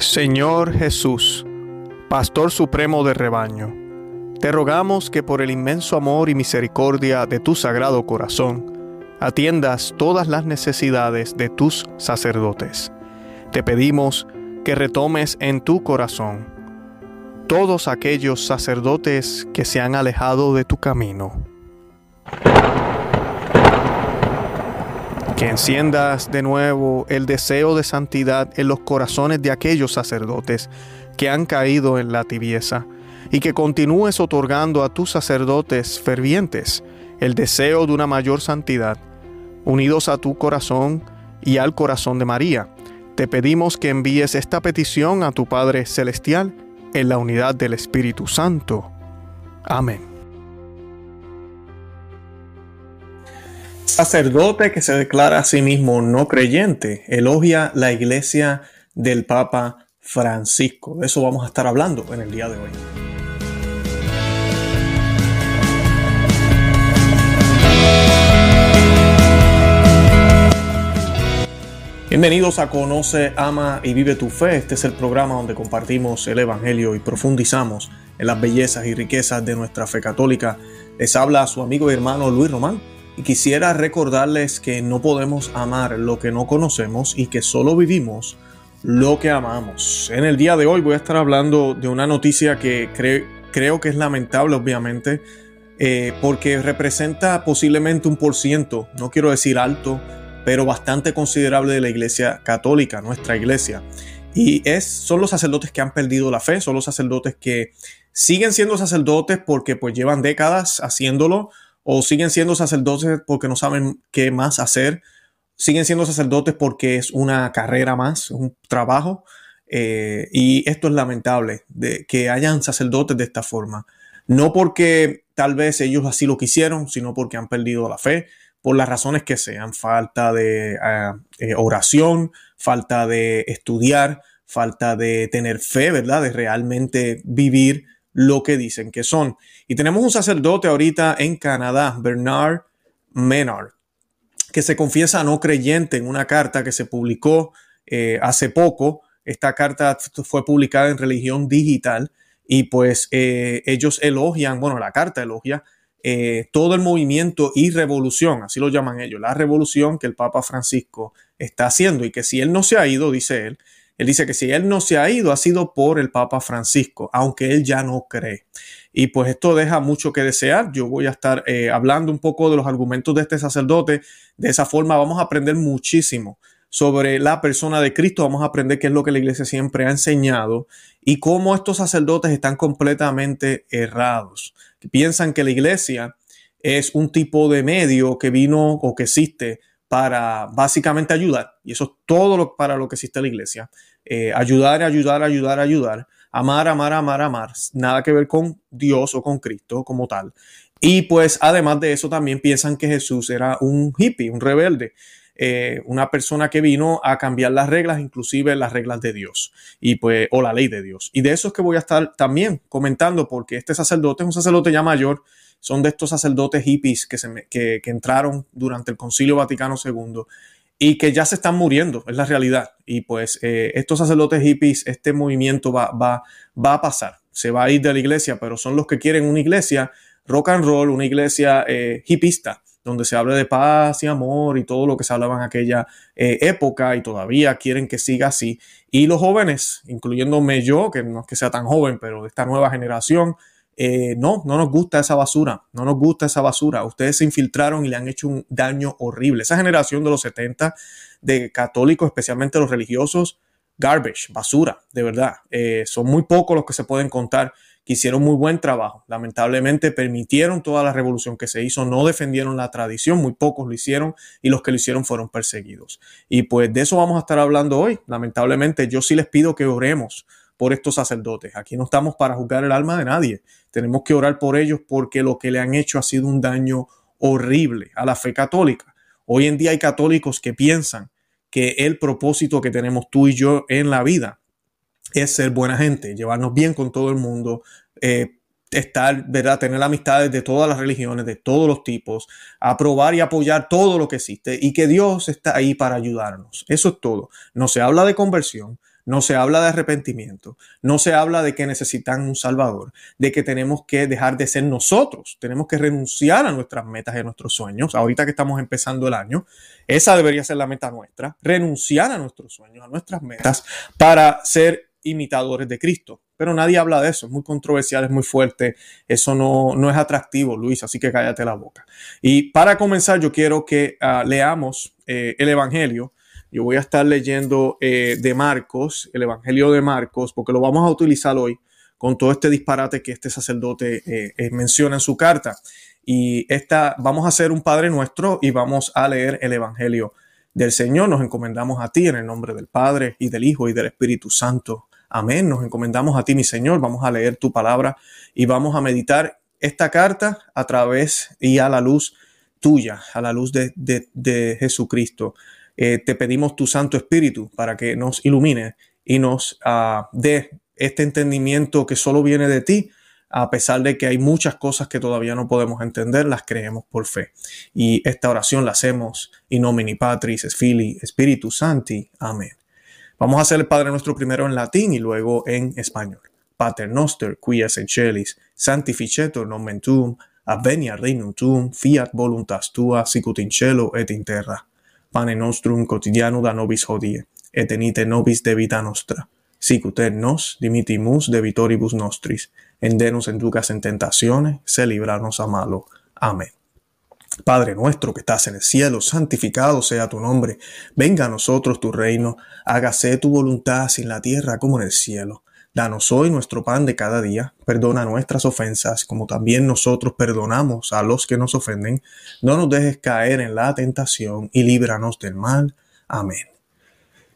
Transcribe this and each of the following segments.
Señor Jesús, Pastor Supremo de rebaño, te rogamos que por el inmenso amor y misericordia de tu sagrado corazón, atiendas todas las necesidades de tus sacerdotes. Te pedimos que retomes en tu corazón todos aquellos sacerdotes que se han alejado de tu camino. Que enciendas de nuevo el deseo de santidad en los corazones de aquellos sacerdotes que han caído en la tibieza y que continúes otorgando a tus sacerdotes fervientes el deseo de una mayor santidad, unidos a tu corazón y al corazón de María. Te pedimos que envíes esta petición a tu Padre Celestial en la unidad del Espíritu Santo. Amén. Sacerdote que se declara a sí mismo no creyente elogia la iglesia del Papa Francisco. De eso vamos a estar hablando en el día de hoy. Bienvenidos a Conoce, Ama y Vive tu Fe. Este es el programa donde compartimos el Evangelio y profundizamos en las bellezas y riquezas de nuestra fe católica. Les habla su amigo y hermano Luis Román quisiera recordarles que no podemos amar lo que no conocemos y que solo vivimos lo que amamos. En el día de hoy voy a estar hablando de una noticia que creo que es lamentable, obviamente, eh, porque representa posiblemente un por ciento, no quiero decir alto, pero bastante considerable de la iglesia católica, nuestra iglesia. Y es, son los sacerdotes que han perdido la fe, son los sacerdotes que siguen siendo sacerdotes porque pues llevan décadas haciéndolo, o siguen siendo sacerdotes porque no saben qué más hacer, siguen siendo sacerdotes porque es una carrera más, un trabajo. Eh, y esto es lamentable, de que hayan sacerdotes de esta forma. No porque tal vez ellos así lo quisieron, sino porque han perdido la fe, por las razones que sean, falta de ah, eh, oración, falta de estudiar, falta de tener fe, ¿verdad? De realmente vivir lo que dicen que son. Y tenemos un sacerdote ahorita en Canadá, Bernard Menard, que se confiesa no creyente en una carta que se publicó eh, hace poco. Esta carta fue publicada en religión digital y pues eh, ellos elogian, bueno, la carta elogia eh, todo el movimiento y revolución, así lo llaman ellos, la revolución que el Papa Francisco está haciendo y que si él no se ha ido, dice él, él dice que si él no se ha ido, ha sido por el Papa Francisco, aunque él ya no cree. Y pues esto deja mucho que desear. Yo voy a estar eh, hablando un poco de los argumentos de este sacerdote. De esa forma vamos a aprender muchísimo sobre la persona de Cristo. Vamos a aprender qué es lo que la iglesia siempre ha enseñado y cómo estos sacerdotes están completamente errados. piensan que la iglesia es un tipo de medio que vino o que existe para básicamente ayudar. Y eso es todo lo, para lo que existe la iglesia. Eh, ayudar, ayudar, ayudar, ayudar. Amar, amar, amar, amar. Nada que ver con Dios o con Cristo como tal. Y pues además de eso también piensan que Jesús era un hippie, un rebelde. Eh, una persona que vino a cambiar las reglas, inclusive las reglas de Dios y pues o la ley de Dios. Y de eso es que voy a estar también comentando porque este sacerdote es un sacerdote ya mayor son de estos sacerdotes hippies que, se que, entraron durante el Concilio Vaticano II y que ya se están muriendo, es la realidad. Y pues eh, estos sacerdotes hippies, este movimiento va, va, va a pasar, se va a ir de la iglesia, pero son los que quieren una iglesia rock and roll, una iglesia eh, hippista, donde se hable de paz y amor y todo lo que se hablaba en aquella eh, época y todavía quieren que siga así. Y los jóvenes, incluyéndome yo, que no es que sea tan joven, pero de esta nueva generación, eh, no, no nos gusta esa basura, no nos gusta esa basura. Ustedes se infiltraron y le han hecho un daño horrible. Esa generación de los 70 de católicos, especialmente los religiosos, garbage, basura, de verdad. Eh, son muy pocos los que se pueden contar que hicieron muy buen trabajo. Lamentablemente permitieron toda la revolución que se hizo, no defendieron la tradición, muy pocos lo hicieron y los que lo hicieron fueron perseguidos. Y pues de eso vamos a estar hablando hoy. Lamentablemente yo sí les pido que oremos por estos sacerdotes. Aquí no estamos para juzgar el alma de nadie. Tenemos que orar por ellos porque lo que le han hecho ha sido un daño horrible a la fe católica. Hoy en día hay católicos que piensan que el propósito que tenemos tú y yo en la vida es ser buena gente, llevarnos bien con todo el mundo, eh, estar. Tener amistades de todas las religiones, de todos los tipos, aprobar y apoyar todo lo que existe y que Dios está ahí para ayudarnos. Eso es todo. No se habla de conversión, no se habla de arrepentimiento, no se habla de que necesitan un Salvador, de que tenemos que dejar de ser nosotros, tenemos que renunciar a nuestras metas y a nuestros sueños. Ahorita que estamos empezando el año, esa debería ser la meta nuestra, renunciar a nuestros sueños, a nuestras metas, para ser imitadores de Cristo. Pero nadie habla de eso, es muy controversial, es muy fuerte, eso no, no es atractivo, Luis, así que cállate la boca. Y para comenzar, yo quiero que ah, leamos eh, el Evangelio. Yo voy a estar leyendo eh, de Marcos, el Evangelio de Marcos, porque lo vamos a utilizar hoy con todo este disparate que este sacerdote eh, menciona en su carta. Y esta, vamos a hacer un Padre Nuestro y vamos a leer el Evangelio del Señor. Nos encomendamos a ti en el nombre del Padre y del Hijo y del Espíritu Santo. Amén. Nos encomendamos a ti, mi Señor. Vamos a leer tu palabra y vamos a meditar esta carta a través y a la luz tuya, a la luz de, Jesucristo. Eh, te pedimos tu Santo Espíritu para que nos ilumine y nos uh, dé este entendimiento que solo viene de ti, a pesar de que hay muchas cosas que todavía no podemos entender, las creemos por fe. Y esta oración la hacemos in nomini Patris, es Fili, Spiritus Santi. Amén. Vamos a hacer el Padre Nuestro primero en latín y luego en español. Pater noster, qui es celis, sanctificetur nomen tuum, advenia regnum tuum, fiat voluntas tua, sicut in cielo et in terra. Pane nostrum quotidiano da nobis hodie, et enite nobis debita nostra, sicut et nos dimitimus debitoribus nostris, endenos en ducas en tentaciones, se libranos a malo. Amén. Padre nuestro que estás en el cielo, santificado sea tu nombre. Venga a nosotros tu reino, hágase tu voluntad en la tierra como en el cielo. Danos hoy nuestro pan de cada día, perdona nuestras ofensas, como también nosotros perdonamos a los que nos ofenden. No nos dejes caer en la tentación y líbranos del mal. Amén.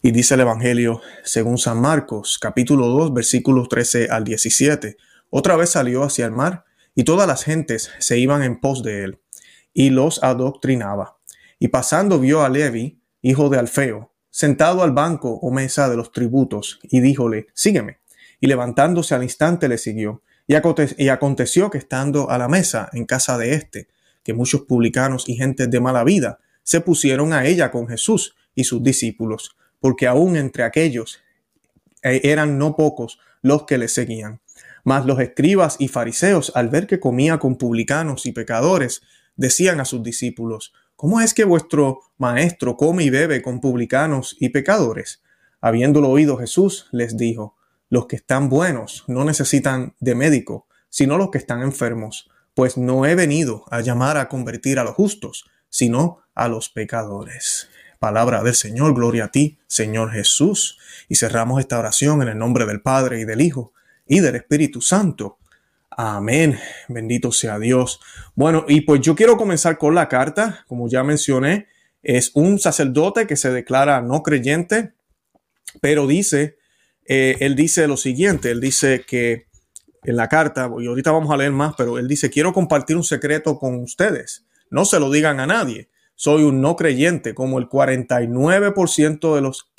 Y dice el Evangelio según San Marcos, capítulo 2, versículos 13 al 17. Otra vez salió hacia el mar, y todas las gentes se iban en pos de él y los adoctrinaba. Y pasando vio a Levi, hijo de Alfeo, sentado al banco o mesa de los tributos, y díjole, sígueme. Y levantándose al instante le siguió. Y, aconteció que estando a la mesa en casa de éste, que muchos publicanos y gentes de mala vida se pusieron a ella con Jesús y sus discípulos, porque aún entre aquellos eh, eran no pocos los que le seguían. Mas los escribas y fariseos, al ver que comía con publicanos y pecadores, decían a sus discípulos, ¿cómo es que vuestro maestro come y bebe con publicanos y pecadores? Habiéndolo oído Jesús, les dijo, los que están buenos no necesitan de médico, sino los que están enfermos, pues no he venido a llamar a convertir a los justos, sino a los pecadores. Palabra del Señor, gloria a ti, Señor Jesús. Y cerramos esta oración en el nombre del Padre y del Hijo y del Espíritu Santo. Amén. Bendito sea Dios. Bueno, y pues yo quiero comenzar con la carta. Como ya mencioné, es un sacerdote que se declara no creyente, pero dice, eh, él dice lo siguiente, él dice que en la carta, y ahorita vamos a leer más, pero él dice, quiero compartir un secreto con ustedes. No se lo digan a nadie. Soy un no creyente, como el 49% de los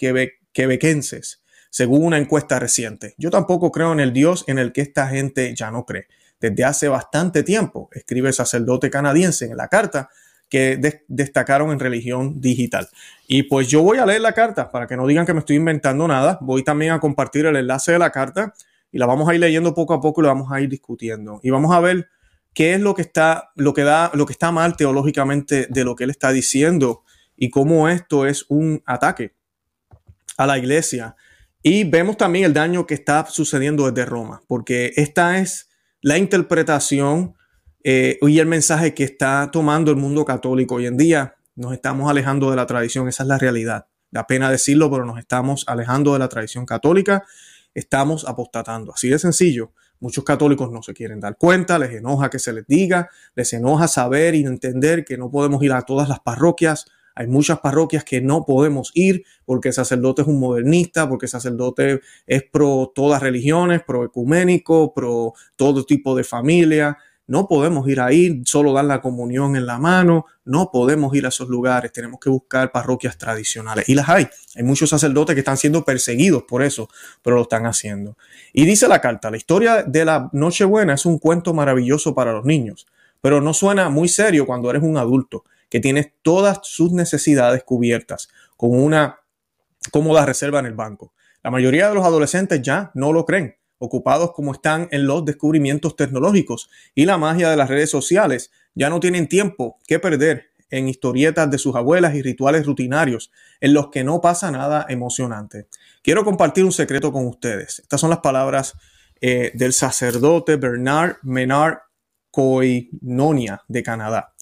quebequenses según una encuesta reciente. Yo tampoco creo en el Dios en el que esta gente ya no cree. Desde hace bastante tiempo, escribe el sacerdote canadiense en la carta, que destacaron en religión digital. Y pues yo voy a leer la carta para que no digan que me estoy inventando nada. Voy también a compartir el enlace de la carta y la vamos a ir leyendo poco a poco y la vamos a ir discutiendo. Y vamos a ver qué es lo que está, lo que da, lo que está mal teológicamente de lo que él está diciendo y cómo esto es un ataque a la iglesia y vemos también el daño que está sucediendo desde Roma, porque esta es la interpretación eh, y el mensaje que está tomando el mundo católico hoy en día. Nos estamos alejando de la tradición, esa es la realidad. Da pena decirlo, pero nos estamos alejando de la tradición católica, estamos apostatando. Así de sencillo. Muchos católicos no se quieren dar cuenta, les enoja que se les diga, les enoja saber y entender que no podemos ir a todas las parroquias hay muchas parroquias que no podemos ir porque el sacerdote es un modernista, porque el sacerdote es pro todas religiones, pro ecuménico, pro todo tipo de familia. No podemos ir ahí, solo dar la comunión en la mano, no podemos ir a esos lugares, tenemos que buscar parroquias tradicionales. Y las hay. Hay muchos sacerdotes que están siendo perseguidos por eso, pero lo están haciendo. Y dice la carta, la historia de la Nochebuena es un cuento maravilloso para los niños, pero no suena muy serio cuando eres un adulto, que tienes todas sus necesidades cubiertas con una cómoda reserva en el banco. La mayoría de los adolescentes ya no lo creen ocupados como están en los descubrimientos tecnológicos y la magia de las redes sociales, ya no tienen tiempo que perder en historietas de sus abuelas y rituales rutinarios en los que no pasa nada emocionante. Quiero compartir un secreto con ustedes. Estas son las palabras eh, del sacerdote Bernard Menard Koinonia de Canadá.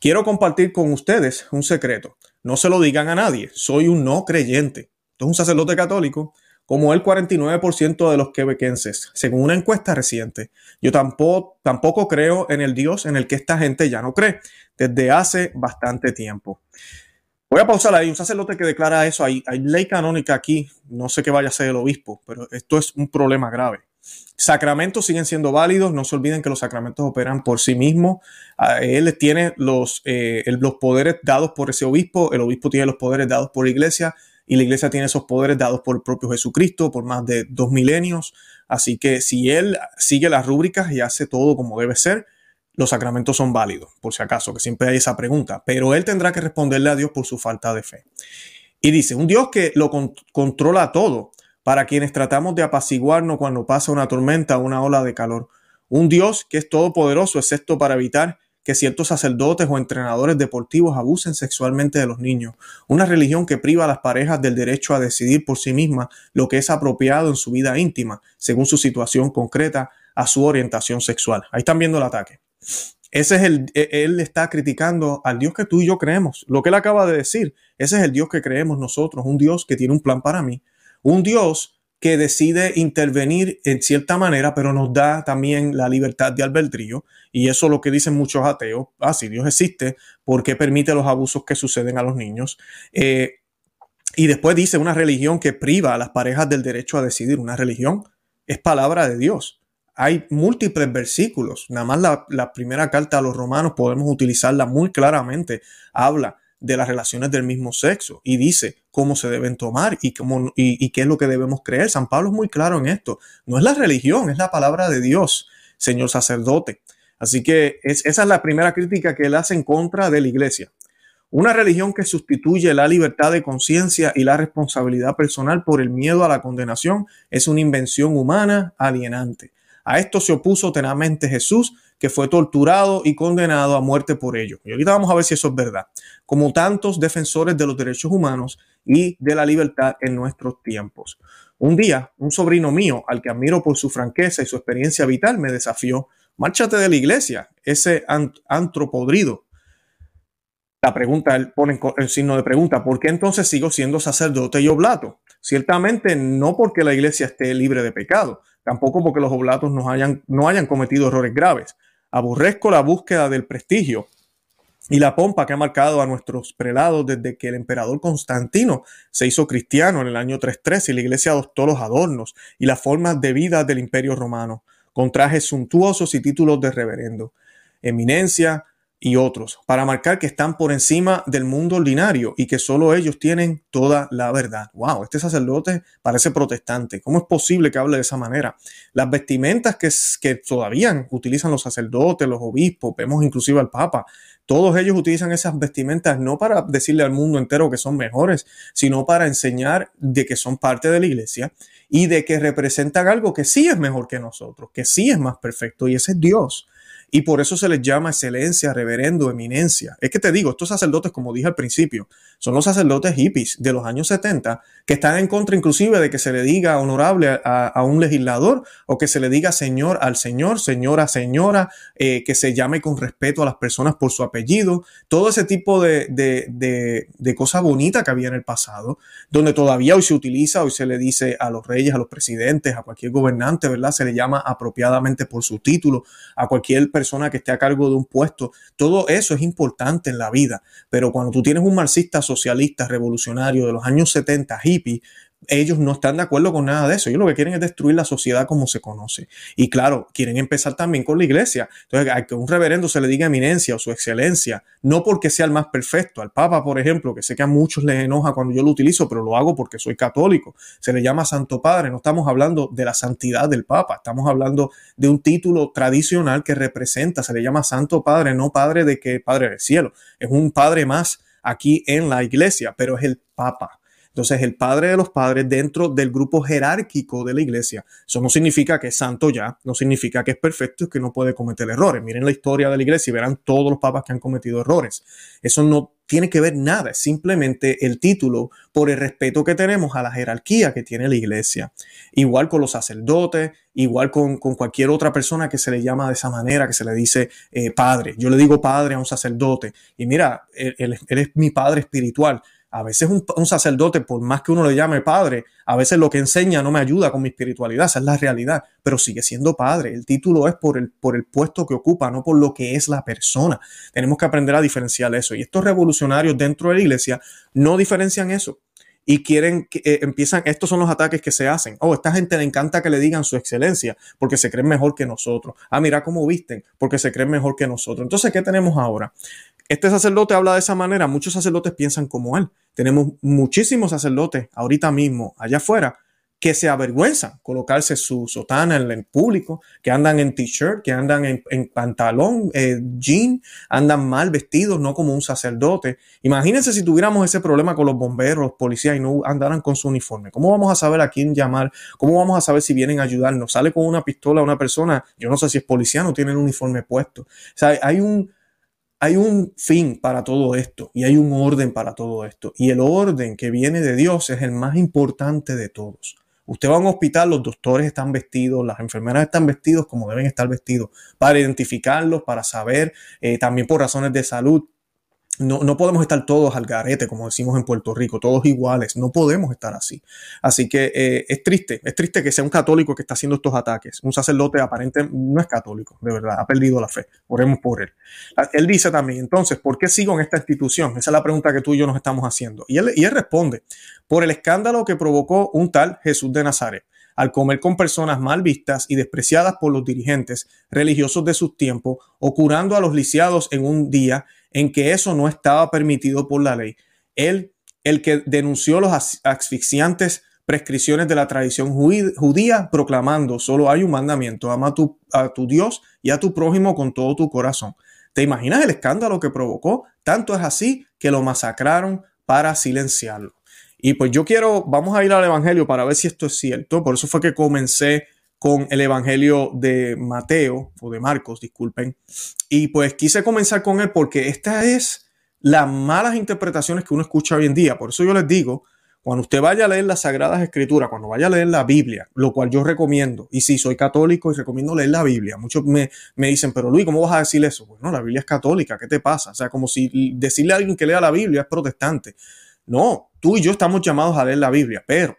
Quiero compartir con ustedes un secreto. No se lo digan a nadie. Soy un no creyente. Esto es un sacerdote católico como el 49% de los quebequenses, según una encuesta reciente. Yo tampoco, tampoco creo en el Dios en el que esta gente ya no cree desde hace bastante tiempo. Voy a pausar ahí. Un sacerdote que declara eso. Hay, ley canónica aquí. No sé qué vaya a ser el obispo, pero esto es un problema grave. Sacramentos siguen siendo válidos. No se olviden que los sacramentos operan por sí mismos. Él tiene los, eh, los poderes dados por ese obispo. El obispo tiene los poderes dados por la iglesia y la iglesia tiene esos poderes dados por el propio Jesucristo por más de dos milenios. Así que si él sigue las rúbricas y hace todo como debe ser, los sacramentos son válidos, por si acaso, que siempre hay esa pregunta. Pero él tendrá que responderle a Dios por su falta de fe. Y dice, un Dios que lo controla todo, para quienes tratamos de apaciguarnos cuando pasa una tormenta o una ola de calor. Un Dios que es todopoderoso, excepto para evitar que ciertos sacerdotes o entrenadores deportivos abusen sexualmente de los niños, una religión que priva a las parejas del derecho a decidir por sí mismas lo que es apropiado en su vida íntima, según su situación concreta, a su orientación sexual. Ahí están viendo el ataque. Ese es el, e, él está criticando al Dios que tú y yo creemos. Lo que él acaba de decir, ese es el Dios que creemos nosotros, un Dios que tiene un plan para mí, un Dios que decide intervenir en cierta manera, pero nos da también la libertad de albedrío. Y eso es lo que dicen muchos ateos. Ah, si Dios existe, ¿por qué permite los abusos que suceden a los niños? Eh, y después dice una religión que priva a las parejas del derecho a decidir. Una religión es palabra de Dios. Hay múltiples versículos. Nada más la, la primera carta a los romanos podemos utilizarla muy claramente. Habla de las relaciones del mismo sexo y dice cómo se deben tomar y, cómo, y, qué es lo que debemos creer. San Pablo es muy claro en esto. No es la religión, es la palabra de Dios, señor sacerdote. Así que esa es la primera crítica que él hace en contra de la iglesia. Una religión que sustituye la libertad de conciencia y la responsabilidad personal por el miedo a la condenación es una invención humana alienante. A esto se opuso tenazmente Jesús, que fue torturado y condenado a muerte por ello. Y ahorita vamos a ver si eso es verdad. Como tantos defensores de los derechos humanos y de la libertad en nuestros tiempos. Un día, un sobrino mío, al que admiro por su franqueza y su experiencia vital, me desafió, márchate de la iglesia, ese antropodrido. La pregunta, él pone el signo de pregunta, ¿por qué entonces sigo siendo sacerdote y oblato? Ciertamente no porque la iglesia esté libre de pecado, tampoco porque los oblatos no hayan, no hayan cometido errores graves. Aborrezco la búsqueda del prestigio y la pompa que ha marcado a nuestros prelados desde que el emperador Constantino se hizo cristiano en el año 313 y la iglesia adoptó los adornos y las formas de vida del imperio romano, con trajes suntuosos y títulos de reverendo. Eminencia, y otros, para marcar que están por encima del mundo ordinario y que solo ellos tienen toda la verdad. Wow, este sacerdote parece protestante. ¿Cómo es posible que hable de esa manera? Las vestimentas que, que todavía utilizan los sacerdotes, los obispos, vemos inclusive al Papa, todos ellos utilizan esas vestimentas no para decirle al mundo entero que son mejores, sino para enseñar de que son parte de la iglesia y de que representan algo que sí es mejor que nosotros, que sí es más perfecto y ese es Dios. Y por eso se les llama excelencia, reverendo, eminencia. Es que te digo, estos sacerdotes, como dije al principio, son los sacerdotes hippies de los años 70 que están en contra inclusive de que se le diga honorable a, un legislador o que se le diga señor al señor, señora, señora, eh, que se llame con respeto a las personas por su apellido. Todo ese tipo de, de, de, de cosas bonitas que había en el pasado, donde todavía hoy se utiliza, hoy se le dice a los reyes, a los presidentes, a cualquier gobernante, ¿verdad? Se le llama apropiadamente por su título, a cualquier persona persona que esté a cargo de un puesto. Todo eso es importante en la vida, pero cuando tú tienes un marxista socialista revolucionario de los años 70, hippie, ellos no están de acuerdo con nada de eso. Ellos lo que quieren es destruir la sociedad como se conoce. Y claro, quieren empezar también con la iglesia. Entonces, a que un reverendo se le diga eminencia o su excelencia, no porque sea el más perfecto. Al Papa, por ejemplo, que sé que a muchos les enoja cuando yo lo utilizo, pero lo hago porque soy católico. Se le llama Santo Padre. No estamos hablando de la santidad del Papa, estamos hablando de un título tradicional que representa, se le llama Santo Padre, no Padre de que Padre del cielo. Es un Padre más aquí en la iglesia, pero es el Papa. Entonces, el padre de los padres dentro del grupo jerárquico de la iglesia. Eso no significa que es santo ya, no significa que es perfecto y que no puede cometer errores. Miren la historia de la iglesia y verán todos los papas que han cometido errores. Eso no tiene que ver nada, es simplemente el título por el respeto que tenemos a la jerarquía que tiene la iglesia. Igual con los sacerdotes, igual con, cualquier otra persona que se le llama de esa manera, que se le dice eh, padre. Yo le digo padre a un sacerdote y mira, él es mi padre espiritual a veces un, sacerdote, por más que uno le llame padre, a veces lo que enseña no me ayuda con mi espiritualidad, esa es la realidad, pero sigue siendo padre. El título es por el, por el puesto que ocupa, no por lo que es la persona. Tenemos que aprender a diferenciar eso. Y estos revolucionarios dentro de la iglesia no diferencian eso y quieren que eh, empiezan, estos son los ataques que se hacen. Oh, esta gente le encanta que le digan su excelencia porque se creen mejor que nosotros. Ah, mira cómo visten porque se creen mejor que nosotros. Entonces, ¿qué tenemos ahora? Este sacerdote habla de esa manera, muchos sacerdotes piensan como él. Tenemos muchísimos sacerdotes ahorita mismo allá afuera que se avergüenzan colocarse su sotana en el público, que andan en t-shirt, que andan en, pantalón, eh, jean, andan mal vestidos, no como un sacerdote. Imagínense si tuviéramos ese problema con los bomberos, los policías y no andaran con su uniforme. ¿Cómo vamos a saber a quién llamar? ¿Cómo vamos a saber si vienen a ayudarnos? Sale con una pistola una persona, yo no sé si es policía, no tiene el uniforme puesto. O sea, hay un hay un fin para todo esto y hay un orden para todo esto. Y el orden que viene de Dios es el más importante de todos. Usted va a un hospital, los doctores están vestidos, las enfermeras están vestidos como deben estar vestidos, para identificarlos, para saber, eh, también por razones de salud, no, no, podemos estar todos al garete, como decimos en Puerto Rico, todos iguales. No podemos estar así. Así que eh, es triste, es triste que sea un católico que está haciendo estos ataques. Un sacerdote aparente no es católico, de verdad, ha perdido la fe. Oremos por él. Ah, él dice también, entonces, ¿por qué sigo en esta institución? Esa es la pregunta que tú y yo nos estamos haciendo. Y él, y él responde, por el escándalo que provocó un tal Jesús de Nazaret al comer con personas mal vistas y despreciadas por los dirigentes religiosos de sus tiempos, o curando a los lisiados en un día en que eso no estaba permitido por la ley. Él, el que denunció los asfixiantes prescripciones de la tradición judía, proclamando, solo hay un mandamiento, ama a tu, a tu Dios y a tu prójimo con todo tu corazón. ¿Te imaginas el escándalo que provocó? Tanto es así que lo masacraron para silenciarlo. Y pues yo quiero, vamos a ir al Evangelio para ver si esto es cierto. Por eso fue que comencé con el Evangelio de Mateo o de Marcos, disculpen. Y pues quise comenzar con él porque esta es las malas interpretaciones que uno escucha hoy en día. Por eso yo les digo, cuando usted vaya a leer las Sagradas Escrituras, cuando vaya a leer la Biblia, lo cual yo recomiendo, y si soy católico y recomiendo leer la Biblia, muchos me, me dicen, pero Luis, ¿cómo vas a decir eso? Bueno, la Biblia es católica, ¿qué te pasa? O sea, como si decirle a alguien que lea la Biblia es protestante. No, tú y yo estamos llamados a leer la Biblia, pero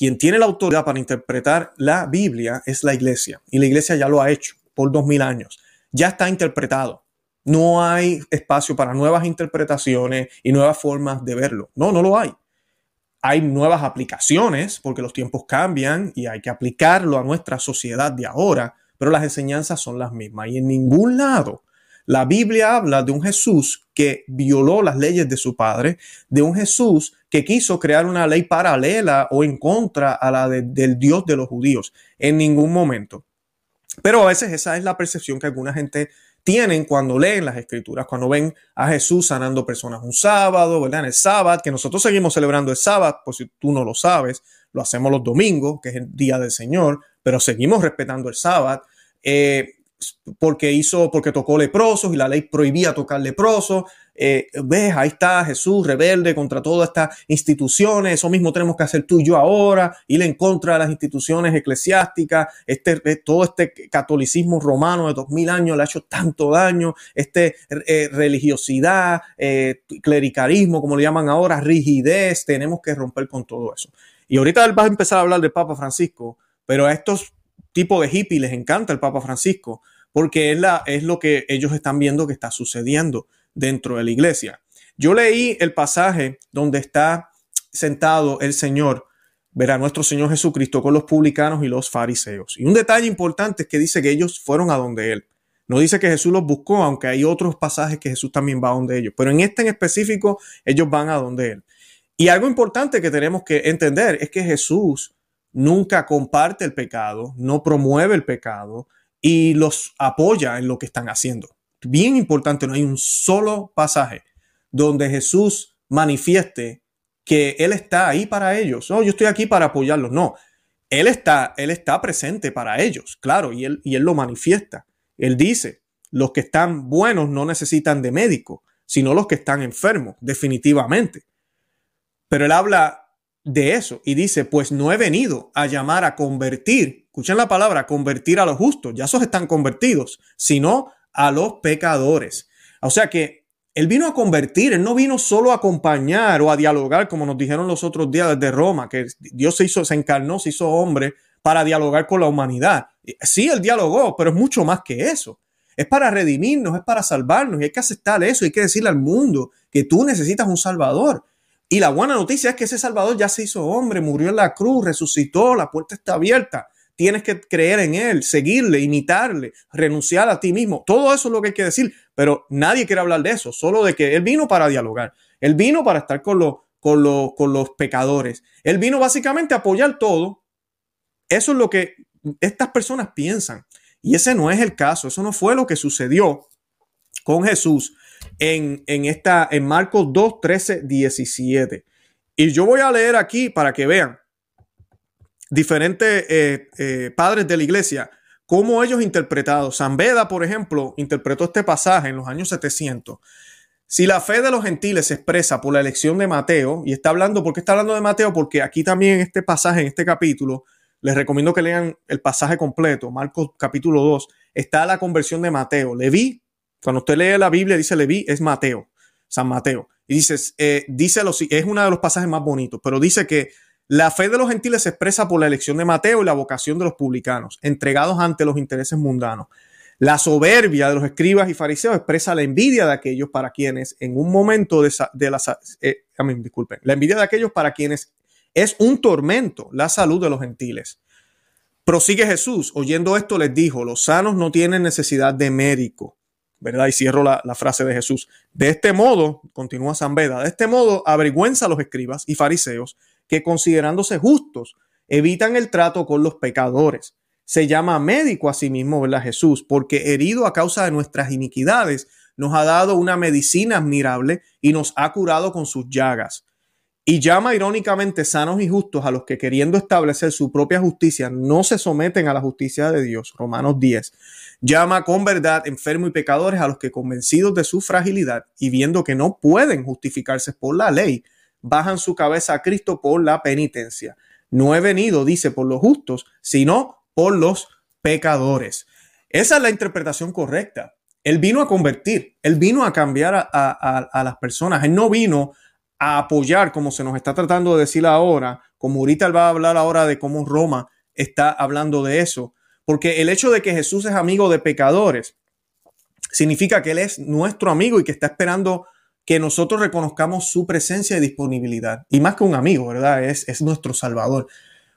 quien tiene la autoridad para interpretar la Biblia es la iglesia. Y la iglesia ya lo ha hecho por dos mil años. Ya está interpretado. No hay espacio para nuevas interpretaciones y nuevas formas de verlo. No, no lo hay. Hay nuevas aplicaciones porque los tiempos cambian y hay que aplicarlo a nuestra sociedad de ahora, pero las enseñanzas son las mismas. Y en ningún lado la Biblia habla de un Jesús que violó las leyes de su padre, de un Jesús que quiso crear una ley paralela o en contra a la del Dios de los judíos. En ningún momento. Pero a veces esa es la percepción que alguna gente tienen cuando leen las escrituras, cuando ven a Jesús sanando personas un sábado, ¿verdad? En el sábado, que nosotros seguimos celebrando el sábado, por si tú no lo sabes, lo hacemos los domingos, que es el día del Señor, pero seguimos respetando el sábado. Eh, porque hizo, porque tocó leprosos y la ley prohibía tocar leprosos. Eh, ves, ahí está Jesús rebelde contra todas estas instituciones. Eso mismo tenemos que hacer tú y yo ahora, ir en contra de las instituciones eclesiásticas. Este, eh, todo este catolicismo romano de dos mil años le ha hecho tanto daño. Este eh, religiosidad, clericalismo, como le llaman ahora, rigidez. Tenemos que romper con todo eso. Y ahorita él va a empezar a hablar del Papa Francisco, pero a estos tipo de hippie les encanta el Papa Francisco, porque es, la, es lo que ellos están viendo que está sucediendo dentro de la iglesia. Yo leí el pasaje donde está sentado el Señor ver a nuestro Señor Jesucristo con los publicanos y los fariseos. Y un detalle importante es que dice que ellos fueron a donde Él. No dice que Jesús los buscó, aunque hay otros pasajes que Jesús también va a donde ellos. Pero en este en específico, ellos van a donde Él. Y algo importante que tenemos que entender es que Jesús nunca comparte el pecado, no promueve el pecado y los apoya en lo que están haciendo. Bien importante, no hay un solo pasaje donde Jesús manifieste que Él está ahí para ellos. No, yo estoy aquí para apoyarlos. No, Él está, Él está presente para ellos, claro, y Él, y él lo manifiesta. Él dice, los que están buenos no necesitan de médico, sino los que están enfermos, definitivamente. Pero Él habla de eso y dice, pues no he venido a llamar a convertir, escuchen la palabra, convertir a los justos, ya esos están convertidos, sino a los pecadores. O sea que él vino a convertir, él no vino solo a acompañar o a dialogar, como nos dijeron los otros días desde Roma, que Dios se hizo, se encarnó, se hizo hombre para dialogar con la humanidad. Sí, él dialogó, pero es mucho más que eso. Es para redimirnos, es para salvarnos y hay que aceptar eso, hay que decirle al mundo que tú necesitas un salvador. Y la buena noticia es que ese salvador ya se hizo hombre, murió en la cruz, resucitó, la puerta está abierta. Tienes que creer en Él, seguirle, imitarle, renunciar a ti mismo. Todo eso es lo que hay que decir, pero nadie quiere hablar de eso, solo de que Él vino para dialogar. Él vino para estar con los, con los, con los pecadores. Él vino básicamente a apoyar todo. Eso es lo que estas personas piensan. Y ese no es el caso. Eso no fue lo que sucedió con Jesús en, en, esta, en Marcos 2, 13, 17. Y yo voy a leer aquí para que vean diferentes eh, eh, padres de la iglesia, cómo ellos interpretados. San Beda, por ejemplo, interpretó este pasaje en los años 700. Si la fe de los gentiles se expresa por la elección de Mateo, y está hablando, ¿por qué está hablando de Mateo? Porque aquí también en este pasaje, en este capítulo, les recomiendo que lean el pasaje completo, Marcos capítulo 2, está la conversión de Mateo. Leví, cuando usted lee la Biblia, dice Leví, es Mateo, San Mateo. Y dice, eh, dice es uno de los pasajes más bonitos, pero dice que la fe de los gentiles se expresa por la elección de Mateo y la vocación de los publicanos, entregados ante los intereses mundanos. La soberbia de los escribas y fariseos expresa la envidia de aquellos para quienes en un momento de, de la... Eh, disculpen, la envidia de aquellos para quienes es un tormento la salud de los gentiles. Prosigue Jesús, oyendo esto les dijo, los sanos no tienen necesidad de médico, ¿verdad? Y cierro la, frase de Jesús. De este modo, continúa San Beda, de este modo avergüenza a los escribas y fariseos que considerándose justos, evitan el trato con los pecadores. Se llama médico a sí mismo, ¿verdad? Jesús, porque herido a causa de nuestras iniquidades, nos ha dado una medicina admirable y nos ha curado con sus llagas. Y llama irónicamente sanos y justos a los que queriendo establecer su propia justicia no se someten a la justicia de Dios. Romanos 10. Llama con verdad enfermos y pecadores a los que convencidos de su fragilidad y viendo que no pueden justificarse por la ley, bajan su cabeza a Cristo por la penitencia. No he venido, dice, por los justos, sino por los pecadores. Esa es la interpretación correcta. Él vino a convertir, él vino a cambiar a, las personas, él no vino a apoyar como se nos está tratando de decir ahora, como ahorita él va a hablar ahora de cómo Roma está hablando de eso, porque el hecho de que Jesús es amigo de pecadores significa que él es nuestro amigo y que está esperando que nosotros reconozcamos su presencia y disponibilidad. Y más que un amigo, ¿verdad? Es, es nuestro Salvador.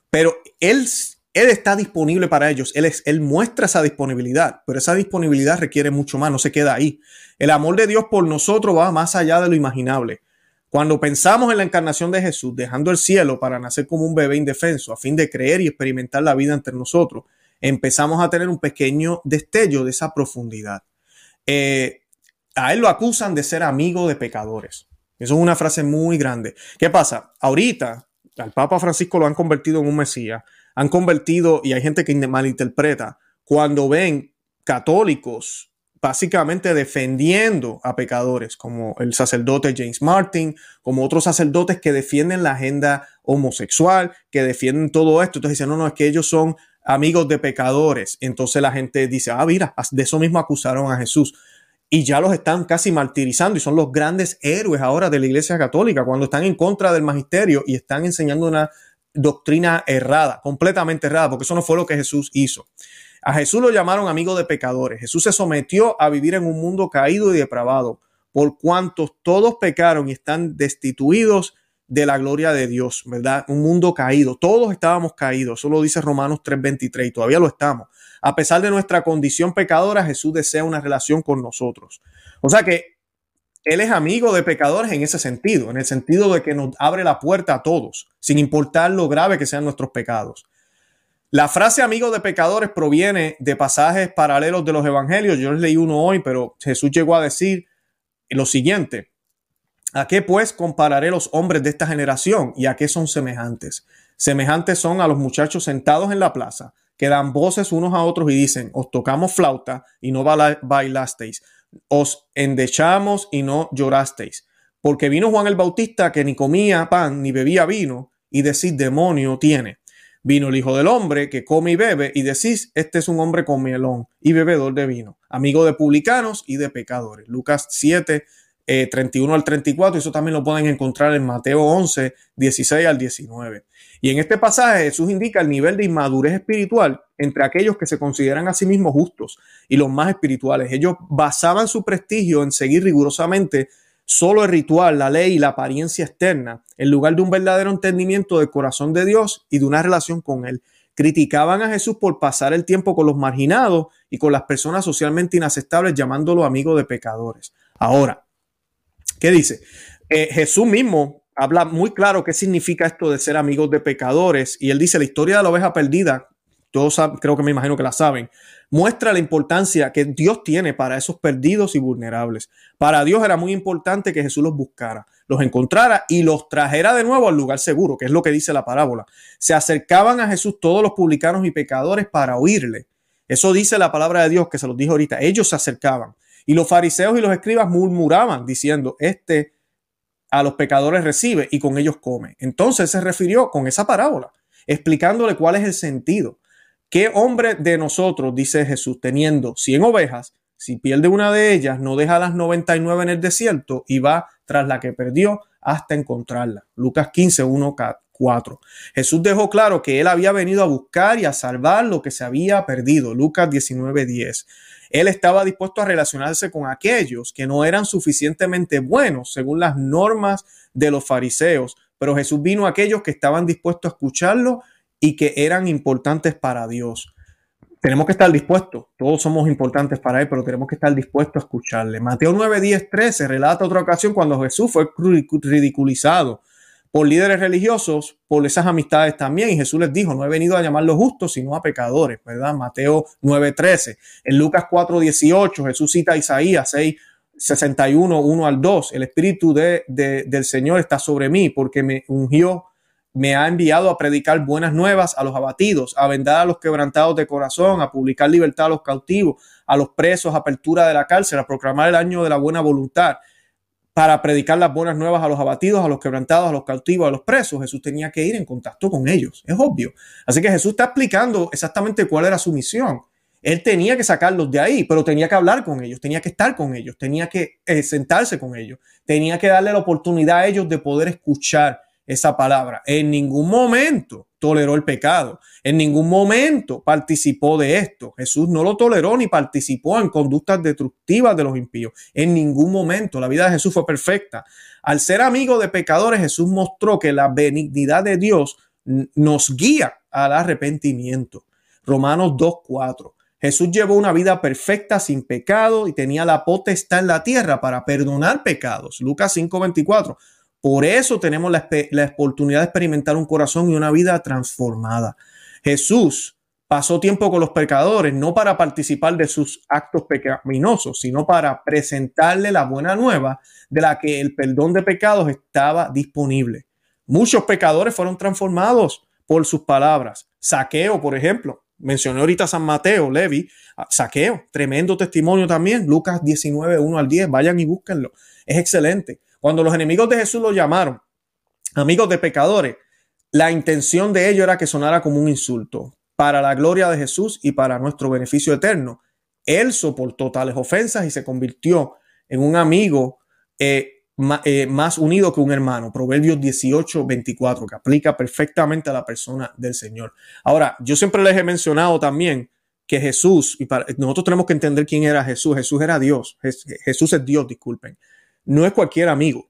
Pero Él, él está disponible para ellos. Él, es, él muestra esa disponibilidad, pero esa disponibilidad requiere mucho más, no se queda ahí. El amor de Dios por nosotros va más allá de lo imaginable. Cuando pensamos en la encarnación de Jesús, dejando el cielo para nacer como un bebé indefenso, a fin de creer y experimentar la vida entre nosotros, empezamos a tener un pequeño destello de esa profundidad. Eh, a él lo acusan de ser amigo de pecadores. Eso es una frase muy grande. ¿Qué pasa? Ahorita al Papa Francisco lo han convertido en un Mesías. Han convertido, y hay gente que malinterpreta, cuando ven católicos básicamente defendiendo a pecadores, como el sacerdote James Martin, como otros sacerdotes que defienden la agenda homosexual, que defienden todo esto. Entonces dicen, no, no, es que ellos son amigos de pecadores. Entonces la gente dice, ah, mira, de eso mismo acusaron a Jesús y ya los están casi martirizando y son los grandes héroes ahora de la Iglesia Católica cuando están en contra del magisterio y están enseñando una doctrina errada, completamente errada, porque eso no fue lo que Jesús hizo. A Jesús lo llamaron amigo de pecadores. Jesús se sometió a vivir en un mundo caído y depravado, por cuantos todos pecaron y están destituidos de la gloria de Dios, ¿verdad? Un mundo caído. Todos estábamos caídos. Eso lo dice Romanos 3:23 y todavía lo estamos. A pesar de nuestra condición pecadora, Jesús desea una relación con nosotros. O sea que Él es amigo de pecadores en ese sentido, en el sentido de que nos abre la puerta a todos, sin importar lo grave que sean nuestros pecados. La frase amigo de pecadores proviene de pasajes paralelos de los evangelios. Yo les leí uno hoy, pero Jesús llegó a decir lo siguiente. ¿A qué pues compararé los hombres de esta generación y a qué son semejantes? Semejantes son a los muchachos sentados en la plaza, que dan voces unos a otros y dicen, os tocamos flauta y no bailasteis, os endechamos y no llorasteis. Porque vino Juan el Bautista que ni comía pan ni bebía vino y decís, demonio tiene. Vino el Hijo del Hombre que come y bebe y decís, este es un hombre melón y bebedor de vino, amigo de publicanos y de pecadores. Lucas 7, 31 eh, al 34, eso también lo pueden encontrar en Mateo 11, 16 al 19. Y en este pasaje Jesús indica el nivel de inmadurez espiritual entre aquellos que se consideran a sí mismos justos y los más espirituales. Ellos basaban su prestigio en seguir rigurosamente solo el ritual, la ley y la apariencia externa, en lugar de un verdadero entendimiento del corazón de Dios y de una relación con Él. Criticaban a Jesús por pasar el tiempo con los marginados y con las personas socialmente inaceptables, llamándolo amigo de pecadores. Ahora, ¿Qué dice? Eh, Jesús mismo habla muy claro qué significa esto de ser amigos de pecadores y él dice la historia de la oveja perdida, todos creo que me imagino que la saben, muestra la importancia que Dios tiene para esos perdidos y vulnerables. Para Dios era muy importante que Jesús los buscara, los encontrara y los trajera de nuevo al lugar seguro, que es lo que dice la parábola. Se acercaban a Jesús todos los publicanos y pecadores para oírle. Eso dice la palabra de Dios que se los dijo ahorita. Ellos se acercaban. Y los fariseos y los escribas murmuraban diciendo, este a los pecadores recibe y con ellos come. Entonces se refirió con esa parábola, explicándole cuál es el sentido. ¿Qué hombre de nosotros, dice Jesús, teniendo 100 ovejas, si pierde una de ellas, no deja las 99 en el desierto y va tras la que perdió hasta encontrarla? Lucas 15, 1, 4. Jesús dejó claro que él había venido a buscar y a salvar lo que se había perdido. Lucas 19, 10. Él estaba dispuesto a relacionarse con aquellos que no eran suficientemente buenos según las normas de los fariseos, pero Jesús vino a aquellos que estaban dispuestos a escucharlo y que eran importantes para Dios. Tenemos que estar dispuestos, todos somos importantes para Él, pero tenemos que estar dispuestos a escucharle. Mateo 9, 10, 13 relata otra ocasión cuando Jesús fue ridiculizado por líderes religiosos, por esas amistades también. Y Jesús les dijo, no he venido a llamarlos justos, sino a pecadores, ¿verdad? Mateo 9:13. En Lucas 4:18, Jesús cita a Isaías 6, 61, 1 al 2. El Espíritu de, del Señor está sobre mí porque me ungió, me ha enviado a predicar buenas nuevas a los abatidos, a vendar a los quebrantados de corazón, a publicar libertad a los cautivos, a los presos, apertura de la cárcel, a proclamar el año de la buena voluntad para predicar las buenas nuevas a los abatidos, a los quebrantados, a los cautivos, a los presos. Jesús tenía que ir en contacto con ellos, es obvio. Así que Jesús está explicando exactamente cuál era su misión. Él tenía que sacarlos de ahí, pero tenía que hablar con ellos, tenía que estar con ellos, tenía que eh, sentarse con ellos, tenía que darle la oportunidad a ellos de poder escuchar esa palabra. En ningún momento toleró el pecado. En ningún momento participó de esto. Jesús no lo toleró ni participó en conductas destructivas de los impíos. En ningún momento. La vida de Jesús fue perfecta. Al ser amigo de pecadores, Jesús mostró que la benignidad de Dios nos guía al arrepentimiento. Romanos 2.4. Jesús llevó una vida perfecta sin pecado y tenía la potestad en la tierra para perdonar pecados. Lucas 5:24. Por eso tenemos la, oportunidad de experimentar un corazón y una vida transformada. Jesús pasó tiempo con los pecadores, no para participar de sus actos pecaminosos, sino para presentarle la buena nueva de la que el perdón de pecados estaba disponible. Muchos pecadores fueron transformados por sus palabras. Saqueo, por ejemplo, mencioné ahorita San Mateo, Levi, ah, Saqueo, tremendo testimonio también, Lucas 19, 1 al 10, vayan y búsquenlo, es excelente. Cuando los enemigos de Jesús lo llamaron amigos de pecadores, la intención de ello era que sonara como un insulto para la gloria de Jesús y para nuestro beneficio eterno. Él soportó tales ofensas y se convirtió en un amigo eh, eh, más unido que un hermano. Proverbios 18, 24, que aplica perfectamente a la persona del Señor. Ahora, yo siempre les he mencionado también que Jesús, y nosotros tenemos que entender quién era Jesús. Jesús era Dios. Jesús es Dios, disculpen no es cualquier amigo.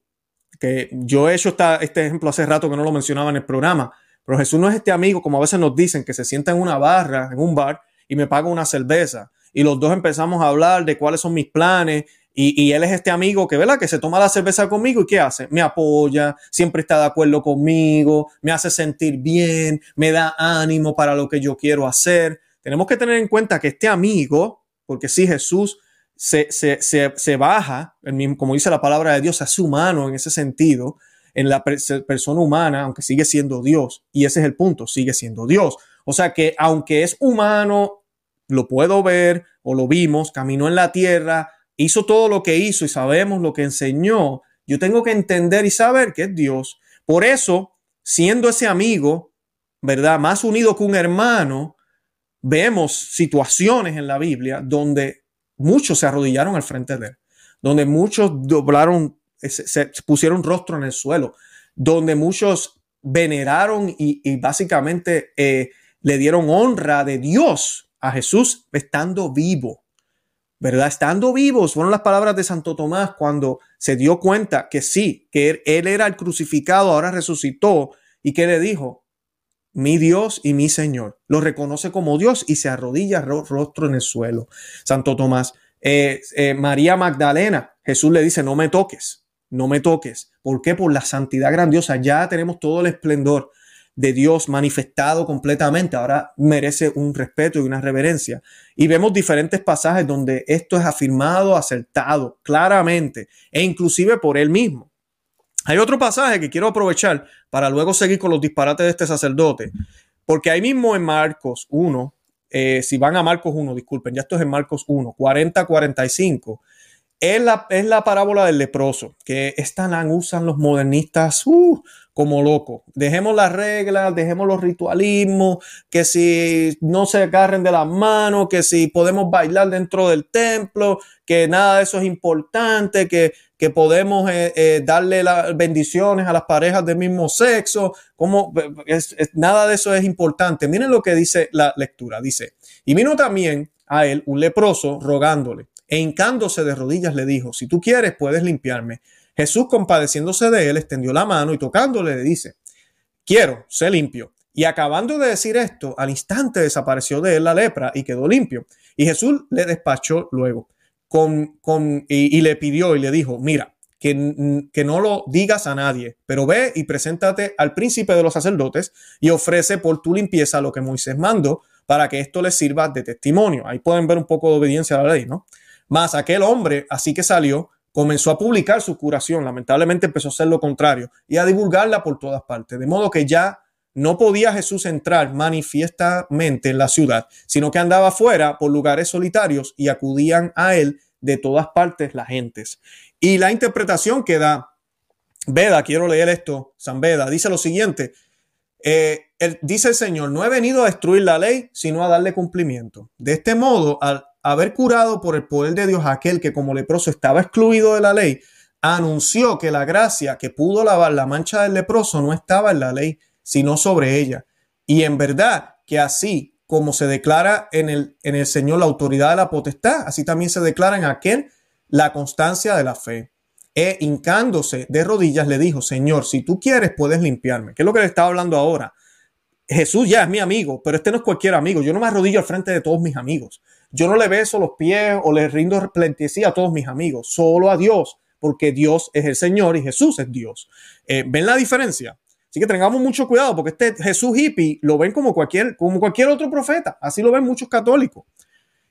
que yo he hecho este ejemplo hace rato que no lo mencionaba en el programa, pero Jesús no es este amigo, como a veces nos dicen, que se sienta en una barra, en un bar, y me paga una cerveza. Y los dos empezamos a hablar de cuáles son mis planes. Y, él es este amigo que, ¿verdad? Que se toma la cerveza conmigo y ¿qué hace? Me apoya, siempre está de acuerdo conmigo, me hace sentir bien, me da ánimo para lo que yo quiero hacer. Tenemos que tener en cuenta que este amigo, porque si Jesús se, se, baja, como dice la palabra de Dios, es humano en ese sentido, en la persona humana, aunque sigue siendo Dios. Y ese es el punto, sigue siendo Dios. O sea que aunque es humano, lo puedo ver o lo vimos, caminó en la tierra, hizo todo lo que hizo y sabemos lo que enseñó, yo tengo que entender y saber que es Dios. Por eso, siendo ese amigo, ¿verdad? Más unido que un hermano, vemos situaciones en la Biblia donde muchos se arrodillaron al frente de él, donde muchos doblaron se, pusieron rostro en el suelo, donde muchos veneraron y, básicamente eh, le dieron honra de Dios a Jesús estando vivo. ¿Verdad? Estando vivos, fueron las palabras de Santo Tomás cuando se dio cuenta que sí, que él, él era el crucificado, ahora resucitó y que le dijo, mi Dios y mi Señor. Lo reconoce como Dios y se arrodilla rostro en el suelo. Santo Tomás. Eh, eh, María Magdalena, Jesús le dice, no me toques no me toques. ¿Por qué? Por la santidad grandiosa. Ya tenemos todo el esplendor de Dios manifestado completamente. Ahora merece un respeto y una reverencia. Y vemos diferentes pasajes donde esto es afirmado, acertado, claramente, e inclusive por él mismo. Hay otro pasaje que quiero aprovechar para luego seguir con los disparates de este sacerdote, porque ahí mismo en Marcos 1, eh, si van a Marcos 1, disculpen, ya esto es en Marcos 1, 40-45, es la, es la parábola del leproso, que esta la usan los modernistas uh, como locos. Dejemos las reglas, dejemos los ritualismos, que si no se agarren de las manos, que si podemos bailar dentro del templo, que nada de eso es importante, que, que podemos eh, eh, darle las bendiciones a las parejas del mismo sexo, como nada de eso es importante. Miren lo que dice la lectura, dice, y vino también a él un leproso rogándole e hincándose de rodillas le dijo, si tú quieres puedes limpiarme. Jesús compadeciéndose de él, extendió la mano y tocándole le dice, quiero, sé limpio. Y acabando de decir esto, al instante desapareció de él la lepra y quedó limpio. Y Jesús le despachó luego con, con, y, le pidió y le dijo, mira, que, que, no lo digas a nadie, pero ve y preséntate al príncipe de los sacerdotes y ofrece por tu limpieza lo que Moisés mandó para que esto le sirva de testimonio. Ahí pueden ver un poco de obediencia a la ley, ¿no? Más aquel hombre, así que salió, comenzó a publicar su curación. Lamentablemente empezó a hacer lo contrario y a divulgarla por todas partes. De modo que ya no podía Jesús entrar manifiestamente en la ciudad, sino que andaba fuera por lugares solitarios y acudían a él de todas partes las gentes. Y la interpretación que da Veda, quiero leer esto, San Veda, dice lo siguiente, eh, dice el Señor, no he venido a destruir la ley, sino a darle cumplimiento. De este modo, al haber curado por el poder de Dios a aquel que como leproso estaba excluido de la ley, anunció que la gracia que pudo lavar la mancha del leproso no estaba en la ley, sino sobre ella. Y en verdad que así como se declara en el, en el Señor la autoridad de la potestad, así también se declara en aquel la constancia de la fe. E hincándose de rodillas le dijo, Señor, si tú quieres puedes limpiarme. ¿Qué es lo que le estaba hablando ahora? Jesús ya es mi amigo, pero este no es cualquier amigo. Yo no me arrodillo al frente de todos mis amigos. Yo no le beso los pies o le rindo pleitesía a todos mis amigos, solo a Dios, porque Dios es el Señor y Jesús es Dios. Eh, ¿Ven la diferencia? Así que tengamos mucho cuidado porque este Jesús hippie lo ven como cualquier, como cualquier otro profeta. Así lo ven muchos católicos.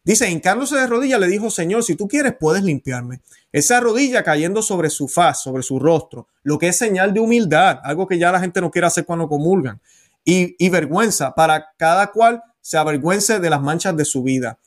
Dice, Carlos de rodilla le dijo, Señor, si tú quieres, puedes limpiarme. Esa rodilla cayendo sobre su faz, sobre su rostro, lo que es señal de humildad, algo que ya la gente no quiere hacer cuando comulgan. Y, y vergüenza, para cada cual se avergüence de las manchas de su vida.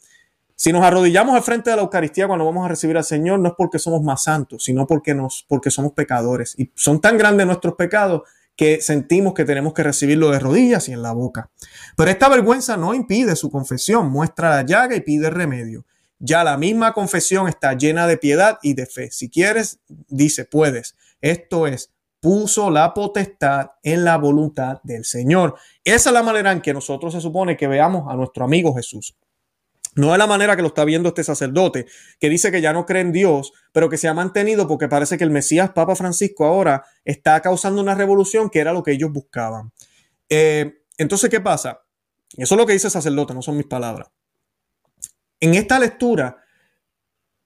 Si nos arrodillamos al frente de la Eucaristía cuando vamos a recibir al Señor, no es porque somos más santos, sino porque, nos, porque somos pecadores. Y son tan grandes nuestros pecados que sentimos que tenemos que recibirlo de rodillas y en la boca. Pero esta vergüenza no impide su confesión, muestra la llaga y pide remedio. Ya la misma confesión está llena de piedad y de fe. Si quieres, dice, puedes. Esto es, puso la potestad en la voluntad del Señor. Esa es la manera en que nosotros se supone que veamos a nuestro amigo Jesús. No es la manera que lo está viendo este sacerdote, que dice que ya no cree en Dios, pero que se ha mantenido porque parece que el Mesías Papa Francisco ahora está causando una revolución que era lo que ellos buscaban. Eh, entonces, ¿qué pasa? Eso es lo que dice el sacerdote, no son mis palabras. En esta lectura,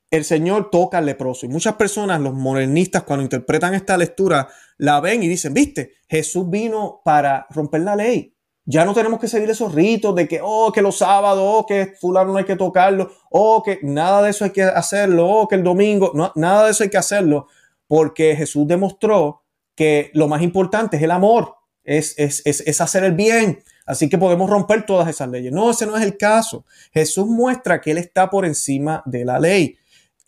el Señor toca al leproso. Y muchas personas, los modernistas, cuando interpretan esta lectura, la ven y dicen, viste, Jesús vino para romper la ley. Ya no tenemos que seguir esos ritos de que, oh, que los sábados, oh, que fulano no hay que tocarlo, oh, que nada de eso hay que hacerlo, oh, que el domingo, no, nada de eso hay que hacerlo, porque Jesús demostró que lo más importante es el amor, es, es, es, es hacer el bien. Así que podemos romper todas esas leyes. No, ese no es el caso. Jesús muestra que Él está por encima de la ley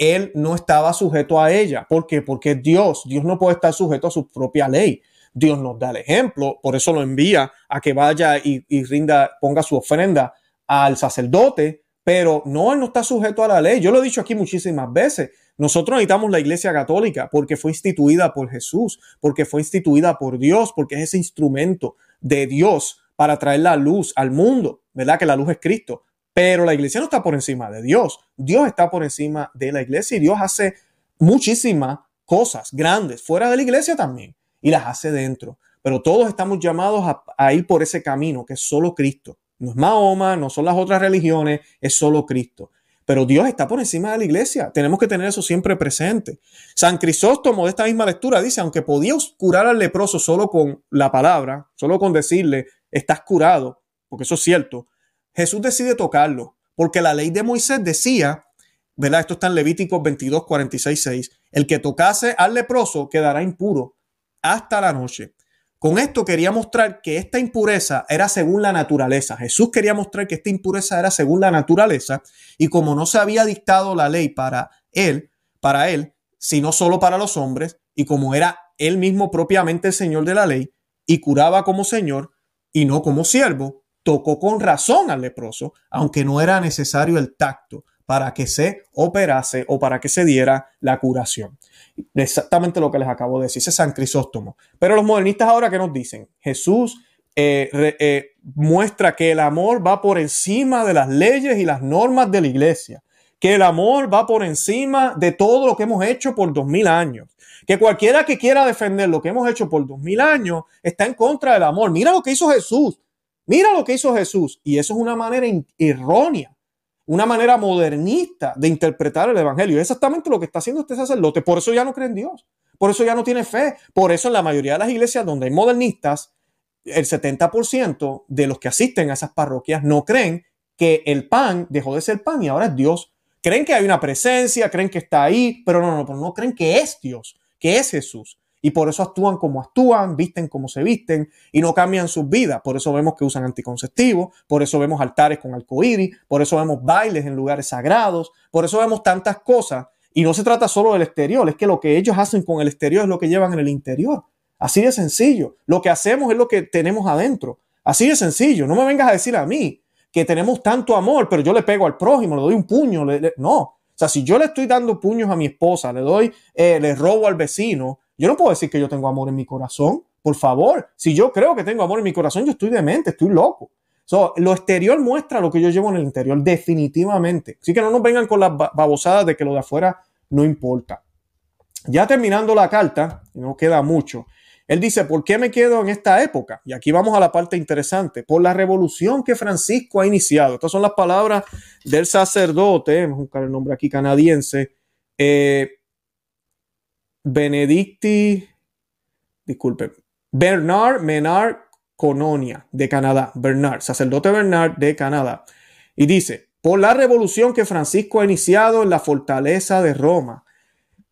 él no estaba sujeto a ella. ¿Por qué? Porque Dios, Dios no puede estar sujeto a su propia ley. Dios nos da el ejemplo, por eso lo envía a que vaya y, rinda, ponga su ofrenda al sacerdote, pero no, él no está sujeto a la ley. Yo lo he dicho aquí muchísimas veces. Nosotros necesitamos la iglesia católica porque fue instituida por Jesús, porque fue instituida por Dios, porque es ese instrumento de Dios para traer la luz al mundo, ¿verdad? Que la luz es Cristo. Pero la iglesia no está por encima de Dios. Dios está por encima de la iglesia y Dios hace muchísimas cosas grandes fuera de la iglesia también y las hace dentro. Pero todos estamos llamados a, ir por ese camino que es solo Cristo. No es Mahoma, no son las otras religiones, es solo Cristo. Pero Dios está por encima de la iglesia. Tenemos que tener eso siempre presente. San Crisóstomo de esta misma lectura dice, aunque podía curar al leproso solo con la palabra, solo con decirle, estás curado, porque eso es cierto, Jesús decide tocarlo, porque la ley de Moisés decía, ¿verdad? Esto está en Levítico 22, 46, 6, el que tocase al leproso quedará impuro hasta la noche. Con esto quería mostrar que esta impureza era según la naturaleza. Jesús quería mostrar que esta impureza era según la naturaleza y como no se había dictado la ley para él, para él, sino solo para los hombres, y como era él mismo propiamente el Señor de la ley y curaba como Señor y no como siervo, tocó con razón al leproso, aunque no era necesario el tacto para que se operase o para que se diera la curación. Exactamente lo que les acabo de decir, ese es San Crisóstomo. Pero los modernistas ahora, ¿qué nos dicen? Jesús eh, eh, muestra que el amor va por encima de las leyes y las normas de la iglesia, que el amor va por encima de todo lo que hemos hecho por dos mil años, que cualquiera que quiera defender lo que hemos hecho por dos mil años está en contra del amor. Mira lo que hizo Jesús. Mira lo que hizo Jesús. Y eso es una manera errónea, una manera modernista de interpretar el Evangelio. Es exactamente lo que está haciendo este sacerdote. Por eso ya no cree en Dios. Por eso ya no tiene fe. Por eso en la mayoría de las iglesias donde hay modernistas, el 70% de los que asisten a esas parroquias no creen que el pan dejó de ser pan y ahora es Dios. Creen que hay una presencia, creen que está ahí, pero no, no, no, no creen que es Dios, que es Jesús y por eso actúan como actúan, visten como se visten y no cambian sus vidas. Por eso vemos que usan anticonceptivos, por eso vemos altares con arcoíris, por eso vemos bailes en lugares sagrados, por eso vemos tantas cosas. Y no se trata solo del exterior, es que lo que ellos hacen con el exterior es lo que llevan en el interior. Así de sencillo. Lo que hacemos es lo que tenemos adentro. Así de sencillo. No me vengas a decir a mí que tenemos tanto amor, pero yo le pego al prójimo, le doy un puño. No. O sea, si yo le estoy dando puños a mi esposa, le doy, eh, le robo al vecino, yo no puedo decir que yo tengo amor en mi corazón. Por favor, si yo creo que tengo amor en mi corazón, yo estoy demente, estoy loco. lo exterior muestra lo que yo llevo en el interior, definitivamente. Así que no nos vengan con las babosadas de que lo de afuera no importa. Ya terminando la carta, no queda mucho, él dice, ¿por qué me quedo en esta época? Y aquí vamos a la parte interesante. Por la revolución que Francisco ha iniciado. Estas son las palabras del sacerdote, vamos a buscar el nombre aquí canadiense, eh, Benedicti, disculpe, Bernard Menard Cononia de Canadá, Bernard, sacerdote Bernard de Canadá. Y dice, por la revolución que Francisco ha iniciado en la fortaleza de Roma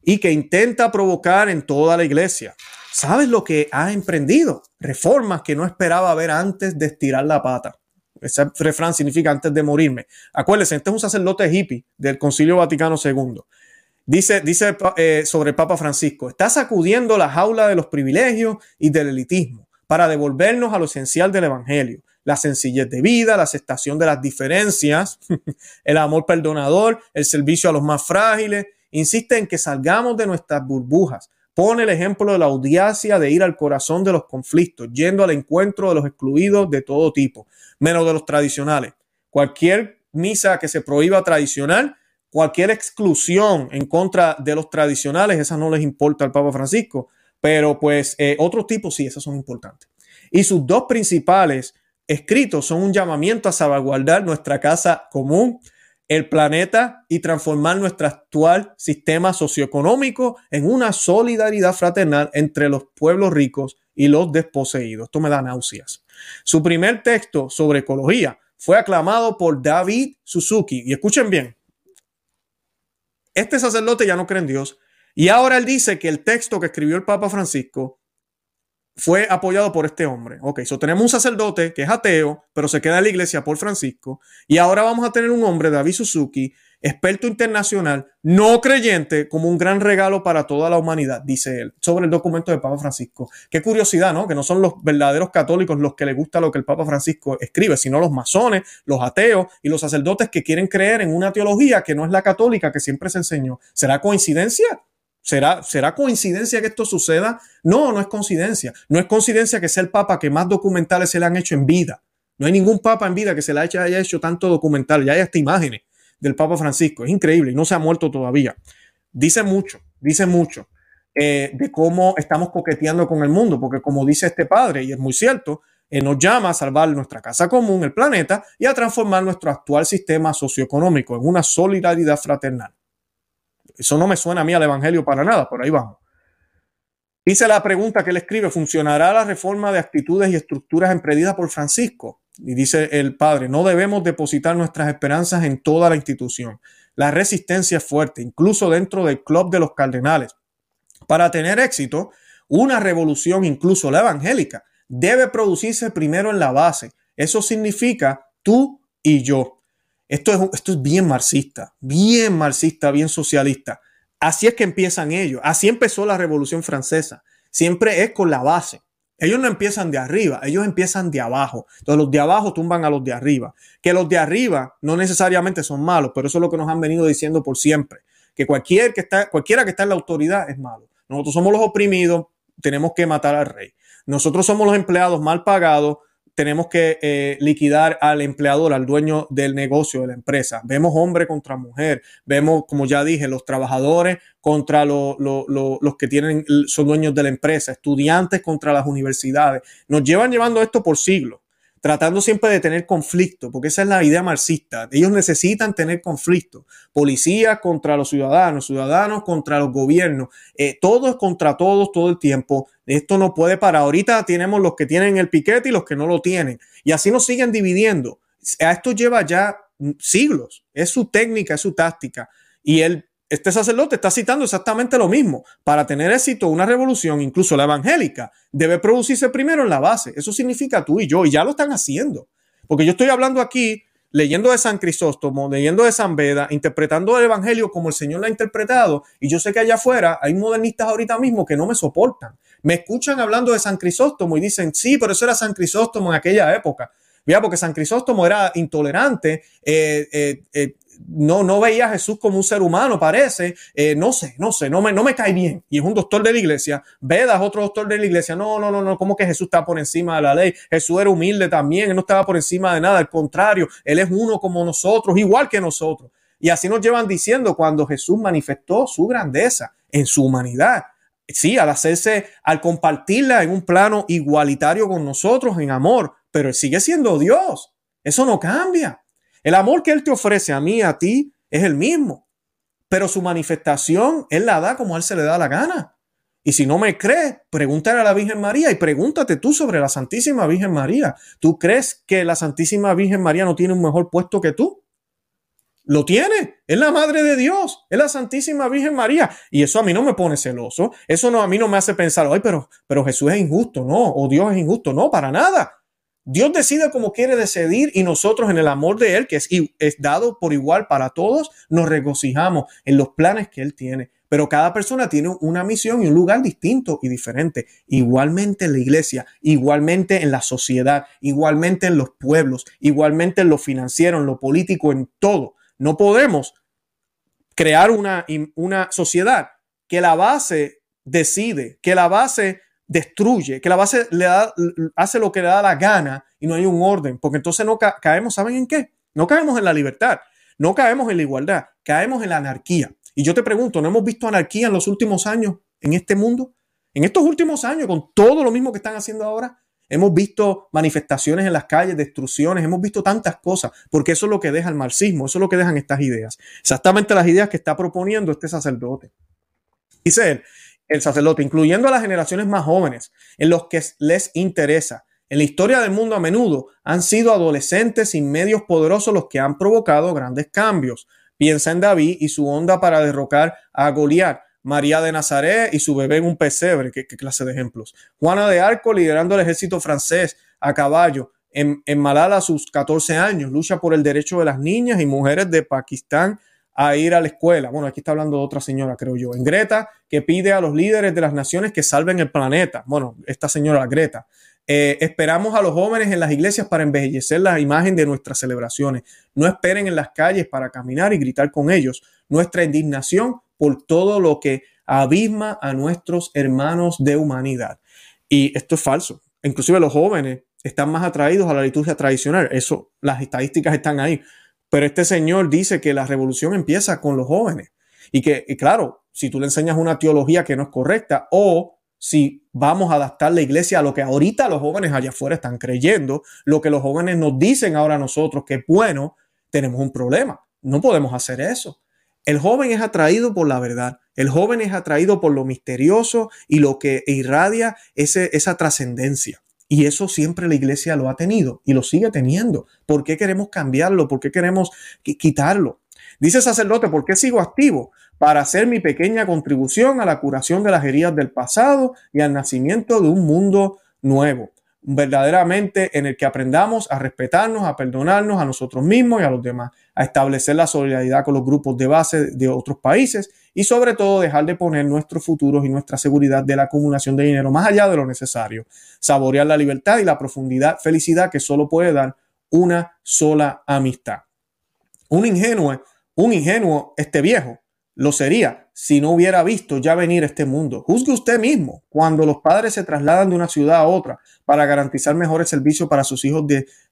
y que intenta provocar en toda la iglesia. ¿Sabes lo que ha emprendido? Reformas que no esperaba ver antes de estirar la pata. Ese refrán significa antes de morirme. Acuérdense, este es un sacerdote hippie del Concilio Vaticano II. Dice, dice eh, sobre el Papa Francisco, está sacudiendo la jaula de los privilegios y del elitismo para devolvernos a lo esencial del Evangelio, la sencillez de vida, la aceptación de las diferencias, el amor perdonador, el servicio a los más frágiles. Insiste en que salgamos de nuestras burbujas. Pone el ejemplo de la audacia de ir al corazón de los conflictos, yendo al encuentro de los excluidos de todo tipo, menos de los tradicionales. Cualquier misa que se prohíba tradicional, cualquier exclusión en contra de los tradicionales, esa no les importa al Papa Francisco, pero pues eh, otros tipos sí, esas son importantes. Y sus dos principales escritos son un llamamiento a salvaguardar nuestra casa común, el planeta y transformar nuestro actual sistema socioeconómico en una solidaridad fraternal entre los pueblos ricos y los desposeídos. Esto me da náuseas. Su primer texto sobre ecología fue aclamado por David Suzuki. Y escuchen bien, este sacerdote ya no cree en Dios. Y ahora él dice que el texto que escribió el Papa Francisco fue apoyado por este hombre. Ok, so tenemos un sacerdote que es ateo, pero se queda en la iglesia por Francisco. Y ahora vamos a tener un hombre, David Suzuki, experto internacional, no creyente, como un gran regalo para toda la humanidad, dice él, sobre el documento del Papa Francisco. Qué curiosidad, ¿no? Que no son los verdaderos católicos los que les gusta lo que el Papa Francisco escribe, sino los masones, los ateos y los sacerdotes que quieren creer en una teología que no es la católica que siempre se enseñó. ¿Será coincidencia? ¿Será, ¿Será coincidencia que esto suceda? No, no es coincidencia. No es coincidencia que sea el Papa que más documentales se le han hecho en vida. No hay ningún Papa en vida que se le haya hecho tanto documental. Ya hay hasta imágenes del Papa Francisco. Es increíble y no se ha muerto todavía. Dice mucho, dice mucho eh, de cómo estamos coqueteando con el mundo, porque como dice este padre, y es muy cierto, eh, nos llama a salvar nuestra casa común, el planeta, y a transformar nuestro actual sistema socioeconómico en una solidaridad fraternal. Eso no me suena a mí al Evangelio para nada, por ahí vamos. Dice la pregunta que él escribe, ¿funcionará la reforma de actitudes y estructuras emprendida por Francisco? Y dice el padre, no debemos depositar nuestras esperanzas en toda la institución. La resistencia es fuerte, incluso dentro del club de los cardenales. Para tener éxito, una revolución, incluso la evangélica, debe producirse primero en la base. Eso significa tú y yo. Esto es, esto es bien marxista, bien marxista, bien socialista. Así es que empiezan ellos. Así empezó la Revolución Francesa. Siempre es con la base. Ellos no empiezan de arriba, ellos empiezan de abajo. Entonces los de abajo tumban a los de arriba. Que los de arriba no necesariamente son malos, pero eso es lo que nos han venido diciendo por siempre. Que cualquier que está, cualquiera que está en la autoridad es malo. Nosotros somos los oprimidos, tenemos que matar al rey. Nosotros somos los empleados mal pagados, tenemos que eh, liquidar al empleador, al dueño del negocio, de la empresa. Vemos hombre contra mujer, vemos, como ya dije, los trabajadores contra los que tienen, son dueños de la empresa, estudiantes contra las universidades. Nos llevan llevando esto por siglos tratando siempre de tener conflicto, porque esa es la idea marxista. Ellos necesitan tener conflicto. Policías contra los ciudadanos, ciudadanos contra los gobiernos, eh, todos contra todos todo el tiempo. Esto no puede parar. Ahorita tenemos los que tienen el piquete y los que no lo tienen. Y así nos siguen dividiendo. A esto lleva ya siglos. Es su técnica, es su táctica. Y él este sacerdote está citando exactamente lo mismo. Para tener éxito, una revolución, incluso la evangélica, debe producirse primero en la base. Eso significa tú y yo, y ya lo están haciendo. Porque yo estoy hablando aquí, leyendo de San Crisóstomo, leyendo de San Beda, interpretando el evangelio como el Señor lo ha interpretado, y yo sé que allá afuera hay modernistas ahorita mismo que no me soportan. Me escuchan hablando de San Crisóstomo y dicen, sí, pero eso era San Crisóstomo en aquella época. Mira, porque San Crisóstomo era intolerante, eh, eh, eh, no, no veía a Jesús como un ser humano, parece, eh, no sé, no sé, no me, no me cae bien. Y es un doctor de la iglesia, Veda es otro doctor de la iglesia, no, no, no, no, como que Jesús está por encima de la ley? Jesús era humilde también, él no estaba por encima de nada, al contrario, él es uno como nosotros, igual que nosotros. Y así nos llevan diciendo cuando Jesús manifestó su grandeza en su humanidad. Sí, al hacerse, al compartirla en un plano igualitario con nosotros en amor, pero él sigue siendo Dios. Eso no cambia. El amor que Él te ofrece a mí, a ti, es el mismo. Pero su manifestación, Él la da como a Él se le da la gana. Y si no me crees, pregúntale a la Virgen María y pregúntate tú sobre la Santísima Virgen María. ¿Tú crees que la Santísima Virgen María no tiene un mejor puesto que tú? Lo tiene, es la Madre de Dios, es la Santísima Virgen María. Y eso a mí no me pone celoso, eso no, a mí no me hace pensar, ay, pero, pero Jesús es injusto, no, o Dios es injusto, no, para nada. Dios decide como quiere decidir y nosotros en el amor de Él, que es, dado por igual para todos, nos regocijamos en los planes que Él tiene. Pero cada persona tiene una misión y un lugar distinto y diferente. Igualmente en la iglesia, igualmente en la sociedad, igualmente en los pueblos, igualmente en lo financiero, en lo político, en todo. No podemos crear una, una sociedad que la base decide, que la base destruye, que la base le da, hace lo que le da la gana y no hay un orden, porque entonces no caemos, ¿saben en qué? No caemos en la libertad, no caemos en la igualdad, caemos en la anarquía. Y yo te pregunto, ¿no hemos visto anarquía en los últimos años en este mundo? En estos últimos años, con todo lo mismo que están haciendo ahora, hemos visto manifestaciones en las calles, destrucciones, hemos visto tantas cosas, porque eso es lo que deja el marxismo, eso es lo que dejan estas ideas. Exactamente las ideas que está proponiendo este sacerdote. Dice él, el sacerdote, incluyendo a las generaciones más jóvenes, en los que les interesa. En la historia del mundo a menudo han sido adolescentes sin medios poderosos los que han provocado grandes cambios. Piensa en David y su onda para derrocar a Goliat. María de Nazaret y su bebé en un pesebre. ¿Qué, clase de ejemplos? Juana de Arco liderando el ejército francés a caballo. En, en, Malala a sus 14 años lucha por el derecho de las niñas y mujeres de Pakistán a ir a la escuela. Bueno, aquí está hablando de otra señora, creo yo. En Greta, que pide a los líderes de las naciones que salven el planeta. Bueno, esta señora Greta. Eh, esperamos a los jóvenes en las iglesias para embellecer la imagen de nuestras celebraciones. No esperen en las calles para caminar y gritar con ellos. Nuestra indignación por todo lo que abisma a nuestros hermanos de humanidad. Y esto es falso. Inclusive los jóvenes están más atraídos a la liturgia tradicional. Eso, las estadísticas están ahí. Pero este señor dice que la revolución empieza con los jóvenes. Y que, claro, si tú le enseñas una teología que no es correcta o si vamos a adaptar la iglesia a lo que ahorita los jóvenes allá afuera están creyendo, lo que los jóvenes nos dicen ahora nosotros que es bueno, tenemos un problema. No podemos hacer eso. El joven es atraído por la verdad. El joven es atraído por lo misterioso y lo que irradia esa trascendencia. Y eso siempre la iglesia lo ha tenido y lo sigue teniendo. ¿Por qué queremos cambiarlo? ¿Por qué queremos quitarlo? Dice sacerdote, ¿por qué sigo activo? Para hacer mi pequeña contribución a la curación de las heridas del pasado y al nacimiento de un mundo nuevo verdaderamente en el que aprendamos a respetarnos, a perdonarnos a nosotros mismos y a los demás, a establecer la solidaridad con los grupos de base de otros países y sobre todo dejar de poner nuestros futuros y nuestra seguridad de la acumulación de dinero más allá de lo necesario, saborear la libertad y la profundidad, felicidad que solo puede dar una sola amistad. Un ingenuo, un ingenuo, este viejo, lo sería si no hubiera visto ya venir este mundo. Juzgue usted mismo cuando los padres se trasladan de una ciudad a otra para garantizar mejores servicios para sus hijos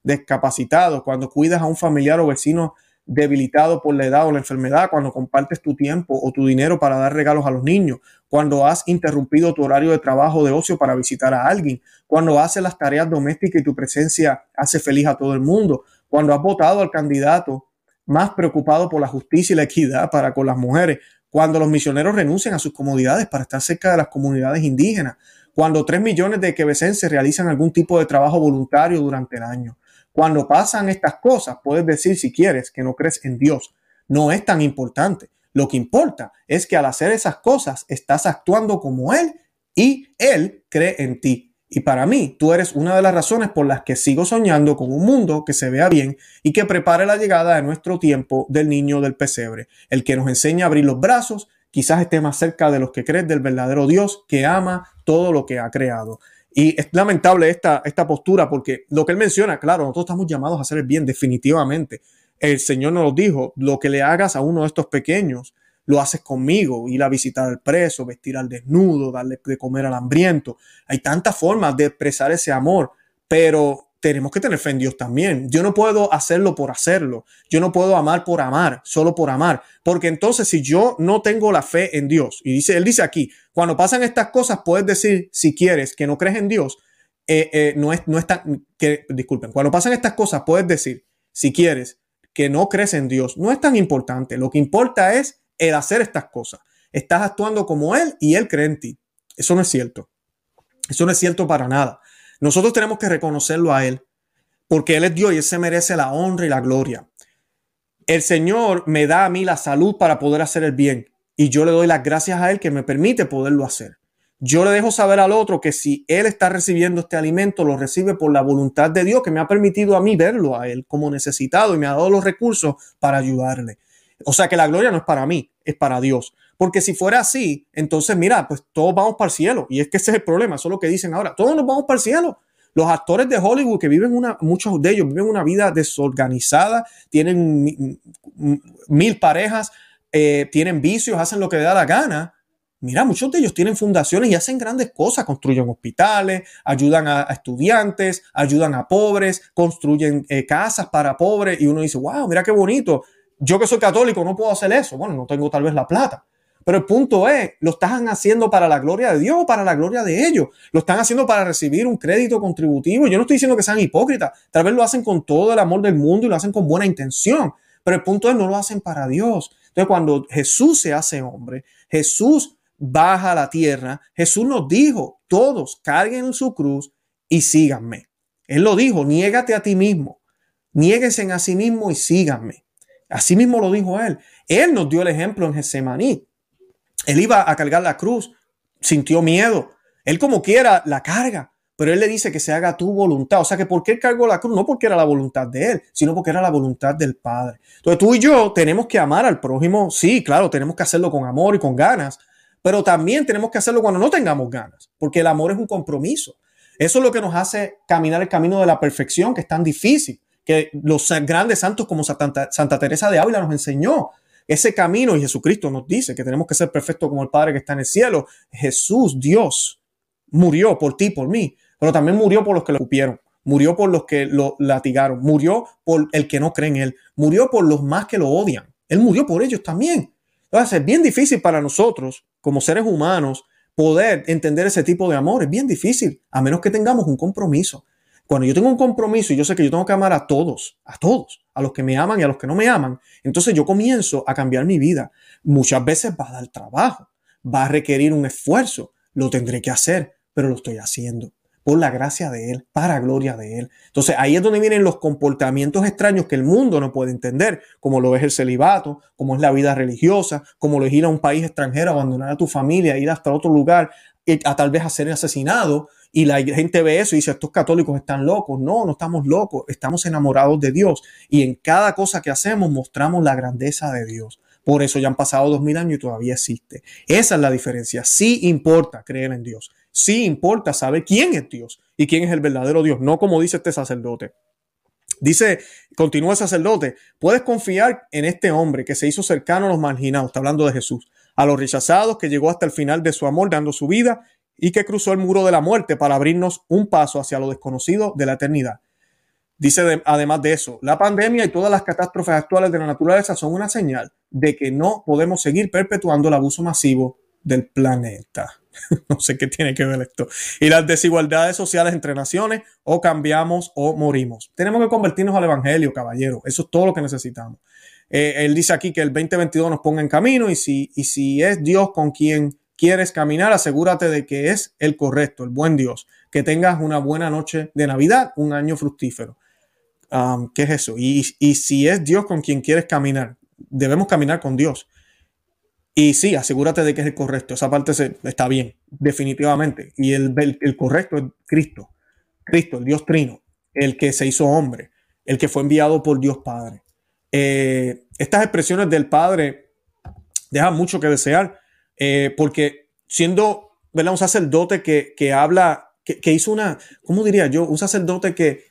discapacitados, cuando cuidas a un familiar o vecino debilitado por la edad o la enfermedad, cuando compartes tu tiempo o tu dinero para dar regalos a los niños, cuando has interrumpido tu horario de trabajo de ocio para visitar a alguien, cuando haces las tareas domésticas y tu presencia hace feliz a todo el mundo, cuando has votado al candidato más preocupado por la justicia y la equidad para con las mujeres, cuando los misioneros renuncian a sus comodidades para estar cerca de las comunidades indígenas, cuando tres millones de quebecenses realizan algún tipo de trabajo voluntario durante el año. Cuando pasan estas cosas, puedes decir si quieres que no crees en Dios. No es tan importante. Lo que importa es que al hacer esas cosas estás actuando como Él y Él cree en ti. Y para mí, tú eres una de las razones por las que sigo soñando con un mundo que se vea bien y que prepare la llegada de nuestro tiempo del niño del pesebre, el que nos enseña a abrir los brazos, quizás esté más cerca de los que creen del verdadero Dios que ama todo lo que ha creado. Y es lamentable esta, esta postura porque lo que él menciona, claro, nosotros estamos llamados a hacer el bien definitivamente. El Señor nos dijo, lo que le hagas a uno de estos pequeños, lo haces conmigo, ir a visitar al preso, vestir al desnudo, darle de comer al hambriento. Hay tantas formas de expresar ese amor, pero tenemos que tener fe en Dios también. Yo no puedo hacerlo por hacerlo. Yo no puedo amar por amar, solo por amar. Porque entonces si yo no tengo la fe en Dios, y dice, él dice aquí, cuando pasan estas cosas, puedes decir, si quieres, que no crees en Dios, eh, eh, no, es, no es tan, que, disculpen, cuando pasan estas cosas, puedes decir, si quieres, que no crees en Dios, no es tan importante. Lo que importa es el hacer estas cosas. Estás actuando como Él y Él cree en ti. Eso no es cierto. Eso no es cierto para nada. Nosotros tenemos que reconocerlo a Él, porque Él es Dios y Él se merece la honra y la gloria. El Señor me da a mí la salud para poder hacer el bien y yo le doy las gracias a Él que me permite poderlo hacer. Yo le dejo saber al otro que si Él está recibiendo este alimento, lo recibe por la voluntad de Dios que me ha permitido a mí verlo a Él como necesitado y me ha dado los recursos para ayudarle. O sea que la gloria no es para mí, es para Dios. Porque si fuera así, entonces mira, pues todos vamos para el cielo. Y es que ese es el problema, eso es lo que dicen ahora. Todos nos vamos para el cielo. Los actores de Hollywood que viven una, muchos de ellos viven una vida desorganizada, tienen mil parejas, eh, tienen vicios, hacen lo que les da la gana. Mira, muchos de ellos tienen fundaciones y hacen grandes cosas, construyen hospitales, ayudan a, estudiantes, ayudan a pobres, construyen eh, casas para pobres y uno dice, wow, mira qué bonito. Yo que soy católico no puedo hacer eso. Bueno, no tengo tal vez la plata. Pero el punto es, lo están haciendo para la gloria de Dios, para la gloria de ellos. Lo están haciendo para recibir un crédito contributivo. Yo no estoy diciendo que sean hipócritas. Tal vez lo hacen con todo el amor del mundo y lo hacen con buena intención. Pero el punto es, no lo hacen para Dios. Entonces, cuando Jesús se hace hombre, Jesús baja a la tierra, Jesús nos dijo, todos carguen su cruz y síganme. Él lo dijo, niégate a ti mismo, niéguense a sí mismo y síganme. Así mismo lo dijo él. Él nos dio el ejemplo en Getsemaní. Él iba a cargar la cruz, sintió miedo. Él como quiera la carga, pero él le dice que se haga tu voluntad. O sea que ¿por qué él cargó la cruz? No porque era la voluntad de él, sino porque era la voluntad del Padre. Entonces tú y yo tenemos que amar al prójimo. Sí, claro, tenemos que hacerlo con amor y con ganas, pero también tenemos que hacerlo cuando no tengamos ganas, porque el amor es un compromiso. Eso es lo que nos hace caminar el camino de la perfección, que es tan difícil, que los grandes santos como Santa, Santa Teresa de Ávila nos enseñó. Ese camino y Jesucristo nos dice que tenemos que ser perfectos como el Padre que está en el cielo. Jesús, Dios, murió por ti, por mí, pero también murió por los que lo cupieron, murió por los que lo latigaron, murió por el que no cree en Él, murió por los más que lo odian. Él murió por ellos también. Entonces es bien difícil para nosotros, como seres humanos, poder entender ese tipo de amor. Es bien difícil, a menos que tengamos un compromiso. Cuando yo tengo un compromiso y yo sé que yo tengo que amar a todos, a todos, a los que me aman y a los que no me aman, entonces yo comienzo a cambiar mi vida. Muchas veces va a dar trabajo, va a requerir un esfuerzo, lo tendré que hacer, pero lo estoy haciendo por la gracia de Él, para gloria de Él. Entonces ahí es donde vienen los comportamientos extraños que el mundo no puede entender, como lo es el celibato, como es la vida religiosa, como lo es ir a un país extranjero, abandonar a tu familia, ir hasta otro lugar, a tal vez a ser asesinado. Y la gente ve eso y dice, estos católicos están locos. No, no estamos locos, estamos enamorados de Dios. Y en cada cosa que hacemos mostramos la grandeza de Dios. Por eso ya han pasado dos mil años y todavía existe. Esa es la diferencia. Sí importa creer en Dios sí importa saber quién es Dios y quién es el verdadero Dios, no como dice este sacerdote. Dice, continúa el sacerdote, puedes confiar en este hombre que se hizo cercano a los marginados, está hablando de Jesús, a los rechazados, que llegó hasta el final de su amor dando su vida y que cruzó el muro de la muerte para abrirnos un paso hacia lo desconocido de la eternidad. Dice además de eso, la pandemia y todas las catástrofes actuales de la naturaleza son una señal de que no podemos seguir perpetuando el abuso masivo del planeta. no sé qué tiene que ver esto. Y las desigualdades sociales entre naciones, o cambiamos o morimos. Tenemos que convertirnos al Evangelio, caballero. Eso es todo lo que necesitamos. Eh, él dice aquí que el 2022 nos ponga en camino y si, y si es Dios con quien quieres caminar, asegúrate de que es el correcto, el buen Dios. Que tengas una buena noche de Navidad, un año fructífero. Um, ¿Qué es eso? Y, si es Dios con quien quieres caminar, debemos caminar con Dios. Y sí, asegúrate de que es el correcto. Esa parte está bien, definitivamente. Y el, el, correcto es Cristo. Cristo, el Dios Trino, el que se hizo hombre, el que fue enviado por Dios Padre. Eh, estas expresiones del Padre dejan mucho que desear, eh, porque siendo ¿verdad? un sacerdote que, que habla, que, que, hizo una, ¿cómo diría yo? Un sacerdote que,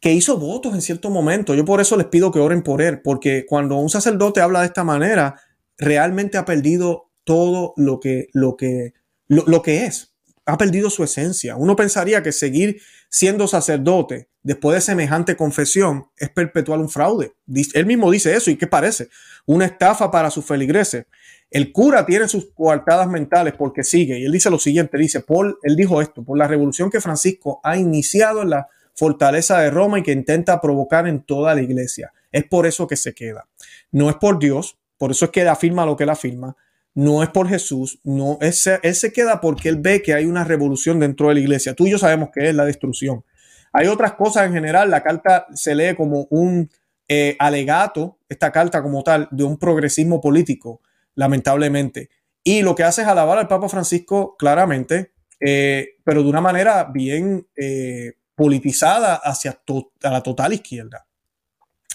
que hizo votos en cierto momento. Yo por eso les pido que oren por él, porque cuando un sacerdote habla de esta manera, realmente ha perdido todo lo que, lo que, lo, que es. Ha perdido su esencia. Uno pensaría que seguir siendo sacerdote después de semejante confesión es perpetuar un fraude. Él mismo dice eso y ¿qué parece? Una estafa para sus feligreses. El cura tiene sus coartadas mentales porque sigue. Y él dice lo siguiente, dice, Paul, él dijo esto, por la revolución que Francisco ha iniciado en la fortaleza de Roma y que intenta provocar en toda la iglesia. Es por eso que se queda. No es por Dios, por eso es que él afirma lo que él afirma. No es por Jesús, no, es, él se queda porque él ve que hay una revolución dentro de la iglesia. Tú y yo sabemos que es la destrucción. Hay otras cosas en general. La carta se lee como un eh, alegato, esta carta como tal, de un progresismo político, lamentablemente. Y lo que hace es alabar al Papa Francisco claramente, eh, pero de una manera bien eh, politizada hacia la total izquierda.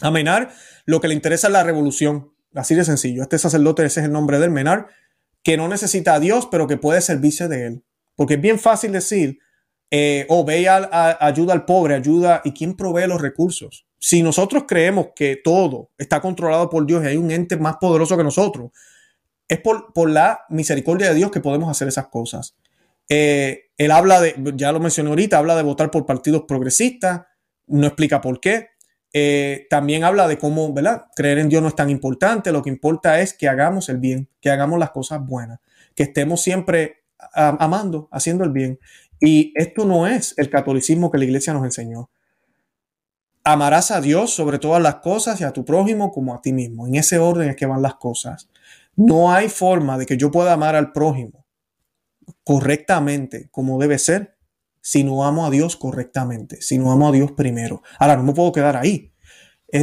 A Menar lo que le interesa es la revolución, Así de sencillo. Este sacerdote, ese es el nombre del Menar, que no necesita a Dios, pero que puede servirse de él. Porque es bien fácil decir, eh, oh, ve ayuda al pobre, ayuda, ¿y quién provee los recursos? Si nosotros creemos que todo está controlado por Dios y hay un ente más poderoso que nosotros, es por, la misericordia de Dios que podemos hacer esas cosas. Eh, él habla de, ya lo mencioné ahorita, habla de votar por partidos progresistas, no explica por qué. Eh, también habla de cómo, ¿verdad? Creer en Dios no es tan importante, lo que importa es que hagamos el bien, que hagamos las cosas buenas, que estemos siempre amando, haciendo el bien. Y esto no es el catolicismo que la iglesia nos enseñó. Amarás a Dios sobre todas las cosas y a tu prójimo como a ti mismo. En ese orden es que van las cosas. No hay forma de que yo pueda amar al prójimo correctamente como debe ser si no amo a Dios correctamente, si no amo a Dios primero. Ahora, no me puedo quedar ahí.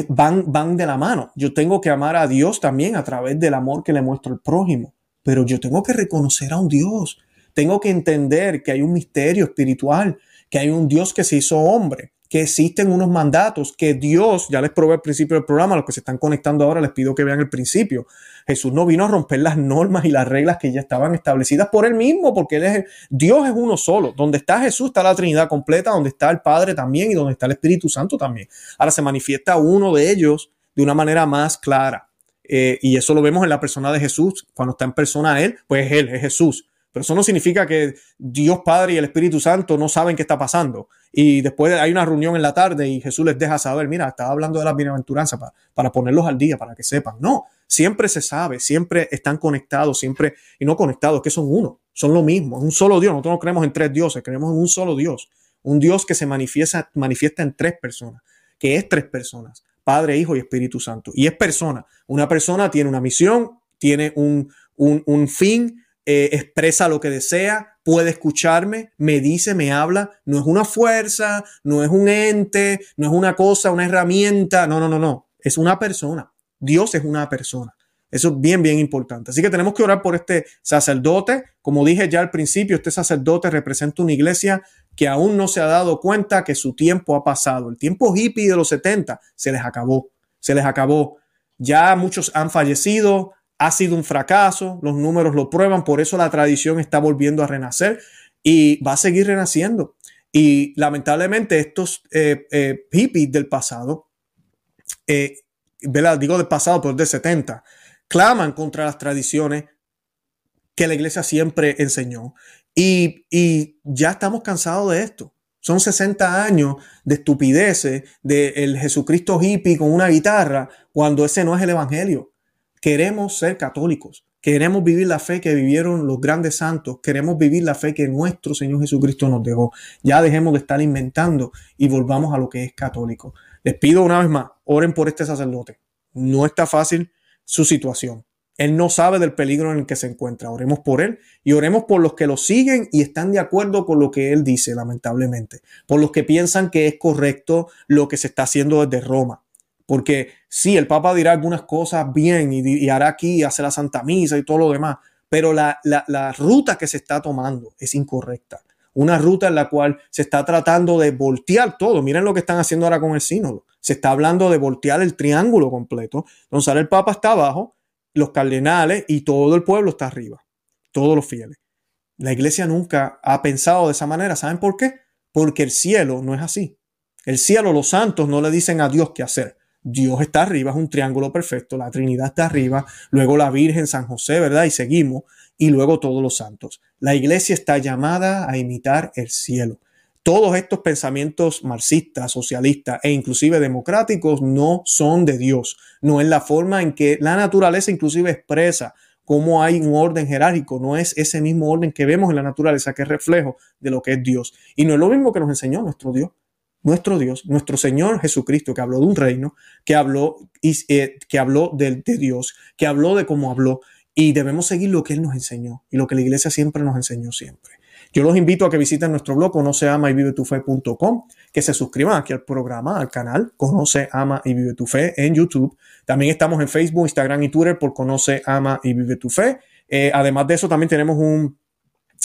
van, van de la mano. Yo tengo que amar a Dios también a través del amor que le muestro al prójimo, pero yo tengo que reconocer a un Dios. Tengo que entender que hay un misterio espiritual, que hay un Dios que se hizo hombre, que existen unos mandatos que Dios, ya les probé al principio del programa, los que se están conectando ahora les pido que vean el principio. Jesús no vino a romper las normas y las reglas que ya estaban establecidas por él mismo, porque es, Dios es uno solo. Donde está Jesús está la Trinidad completa, donde está el Padre también y donde está el Espíritu Santo también. Ahora se manifiesta uno de ellos de una manera más clara. Eh, y eso lo vemos en la persona de Jesús. Cuando está en persona Él, pues Él es Jesús. Pero eso no significa que Dios Padre y el Espíritu Santo no saben qué está pasando. Y después hay una reunión en la tarde y Jesús les deja saber, mira, estaba hablando de la bienaventuranza para, para ponerlos al día, para que sepan. No, siempre se sabe, siempre están conectados, siempre, y no conectados, que son uno, son lo mismo, es un solo Dios. Nosotros no creemos en tres dioses, creemos en un solo Dios. Un Dios que se manifiesta, manifiesta en tres personas, que es tres personas, Padre, Hijo y Espíritu Santo. Y es persona. Una persona tiene una misión, tiene un, un, un fin, eh, expresa lo que desea, puede escucharme, me dice, me habla, no es una fuerza, no es un ente, no es una cosa, una herramienta, no, no, no, no, es una persona. Dios es una persona. Eso es bien, bien importante. Así que tenemos que orar por este sacerdote. Como dije ya al principio, este sacerdote representa una iglesia que aún no se ha dado cuenta que su tiempo ha pasado. El tiempo hippie de los 70 se les acabó, se les acabó. Ya muchos han fallecido, ha sido un fracaso, los números lo prueban, por eso la tradición está volviendo a renacer y va a seguir renaciendo. Y lamentablemente estos eh, eh, hippies del pasado, eh, digo del pasado, pero del 70, claman contra las tradiciones que la iglesia siempre enseñó. Y, y ya estamos cansados de esto. Son 60 años de estupideces del Jesucristo hippie con una guitarra cuando ese no es el evangelio. Queremos ser católicos. Queremos vivir la fe que vivieron los grandes santos. Queremos vivir la fe que nuestro Señor Jesucristo nos dejó. Ya dejemos de estar inventando y volvamos a lo que es católico. Les pido una vez más, oren por este sacerdote. No está fácil su situación. Él no sabe del peligro en el que se encuentra. Oremos por él y oremos por los que lo siguen y están de acuerdo con lo que él dice, lamentablemente. Por los que piensan que es correcto lo que se está haciendo desde Roma. Porque sí, el Papa dirá algunas cosas bien y, hará aquí, hace la Santa Misa y todo lo demás, pero la, la, ruta que se está tomando es incorrecta. Una ruta en la cual se está tratando de voltear todo. Miren lo que están haciendo ahora con el sínodo. Se está hablando de voltear el triángulo completo. Entonces ahora el Papa está abajo, los cardenales y todo el pueblo está arriba. Todos los fieles. La iglesia nunca ha pensado de esa manera. ¿Saben por qué? Porque el cielo no es así. El cielo, los santos no le dicen a Dios qué hacer. Dios está arriba, es un triángulo perfecto, la Trinidad está arriba, luego la Virgen, San José, ¿verdad? Y seguimos, y luego todos los santos. La iglesia está llamada a imitar el cielo. Todos estos pensamientos marxistas, socialistas e inclusive democráticos no son de Dios, no es la forma en que la naturaleza inclusive expresa cómo hay un orden jerárquico, no es ese mismo orden que vemos en la naturaleza que es reflejo de lo que es Dios. Y no es lo mismo que nos enseñó nuestro Dios nuestro Dios, nuestro Señor Jesucristo, que habló de un reino, que habló, eh, que habló de, Dios, que habló de cómo habló, y debemos seguir lo que Él nos enseñó y lo que la iglesia siempre nos enseñó siempre. Yo los invito a que visiten nuestro blog conoce, ama y vive tu fe.com, que se suscriban aquí al programa, al canal Conoce, ama y vive tu fe en YouTube. También estamos en Facebook, Instagram y Twitter por Conoce, ama y vive tu fe. Eh, además de eso, también tenemos un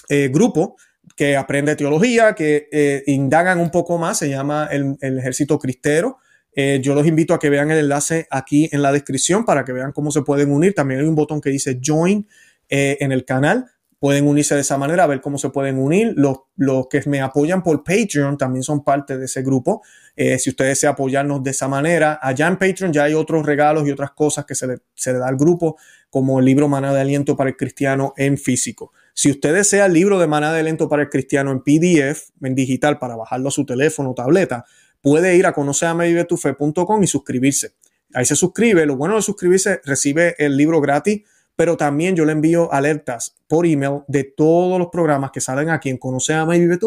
eh, grupo que aprende teología, que eh, indagan un poco más, se llama el, Ejército Cristero. Eh, yo los invito a que vean el enlace aquí en la descripción para que vean cómo se pueden unir. También hay un botón que dice Join eh, en el canal. pueden unirse de esa manera, a ver cómo se pueden unir. Los, que me apoyan por Patreon también son parte de ese grupo. Eh, si ustedes desean apoyarnos de esa manera, allá en Patreon ya hay otros regalos y otras cosas que se le, se le da al grupo, como el libro Maná de Aliento para el Cristiano en físico. Si usted desea el libro de Maná de Aliento para el Cristiano en PDF, en digital, para bajarlo a su teléfono o tableta, puede ir a conoceamevivetufe.com y suscribirse. Ahí se suscribe. Lo bueno de suscribirse, recibe el libro gratis pero también yo le envío alertas por email de todos los programas que salen aquí en Conoce, Ama y Vive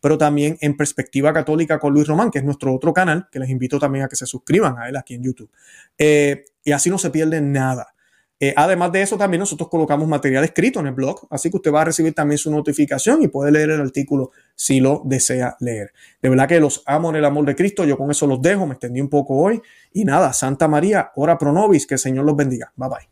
pero también en Perspectiva Católica con Luis Román, que es nuestro otro canal, que les invito también a que se suscriban a él aquí en YouTube. Eh, y así no se pierde nada. Eh, además de eso, también nosotros colocamos material escrito en el blog, así que usted va a recibir también su notificación y puede leer el artículo si lo desea leer. De verdad que los amo en el amor de Cristo, yo con eso los dejo, me extendí un poco hoy y nada, Santa María, ora pro nobis, que el Señor los bendiga. Bye bye.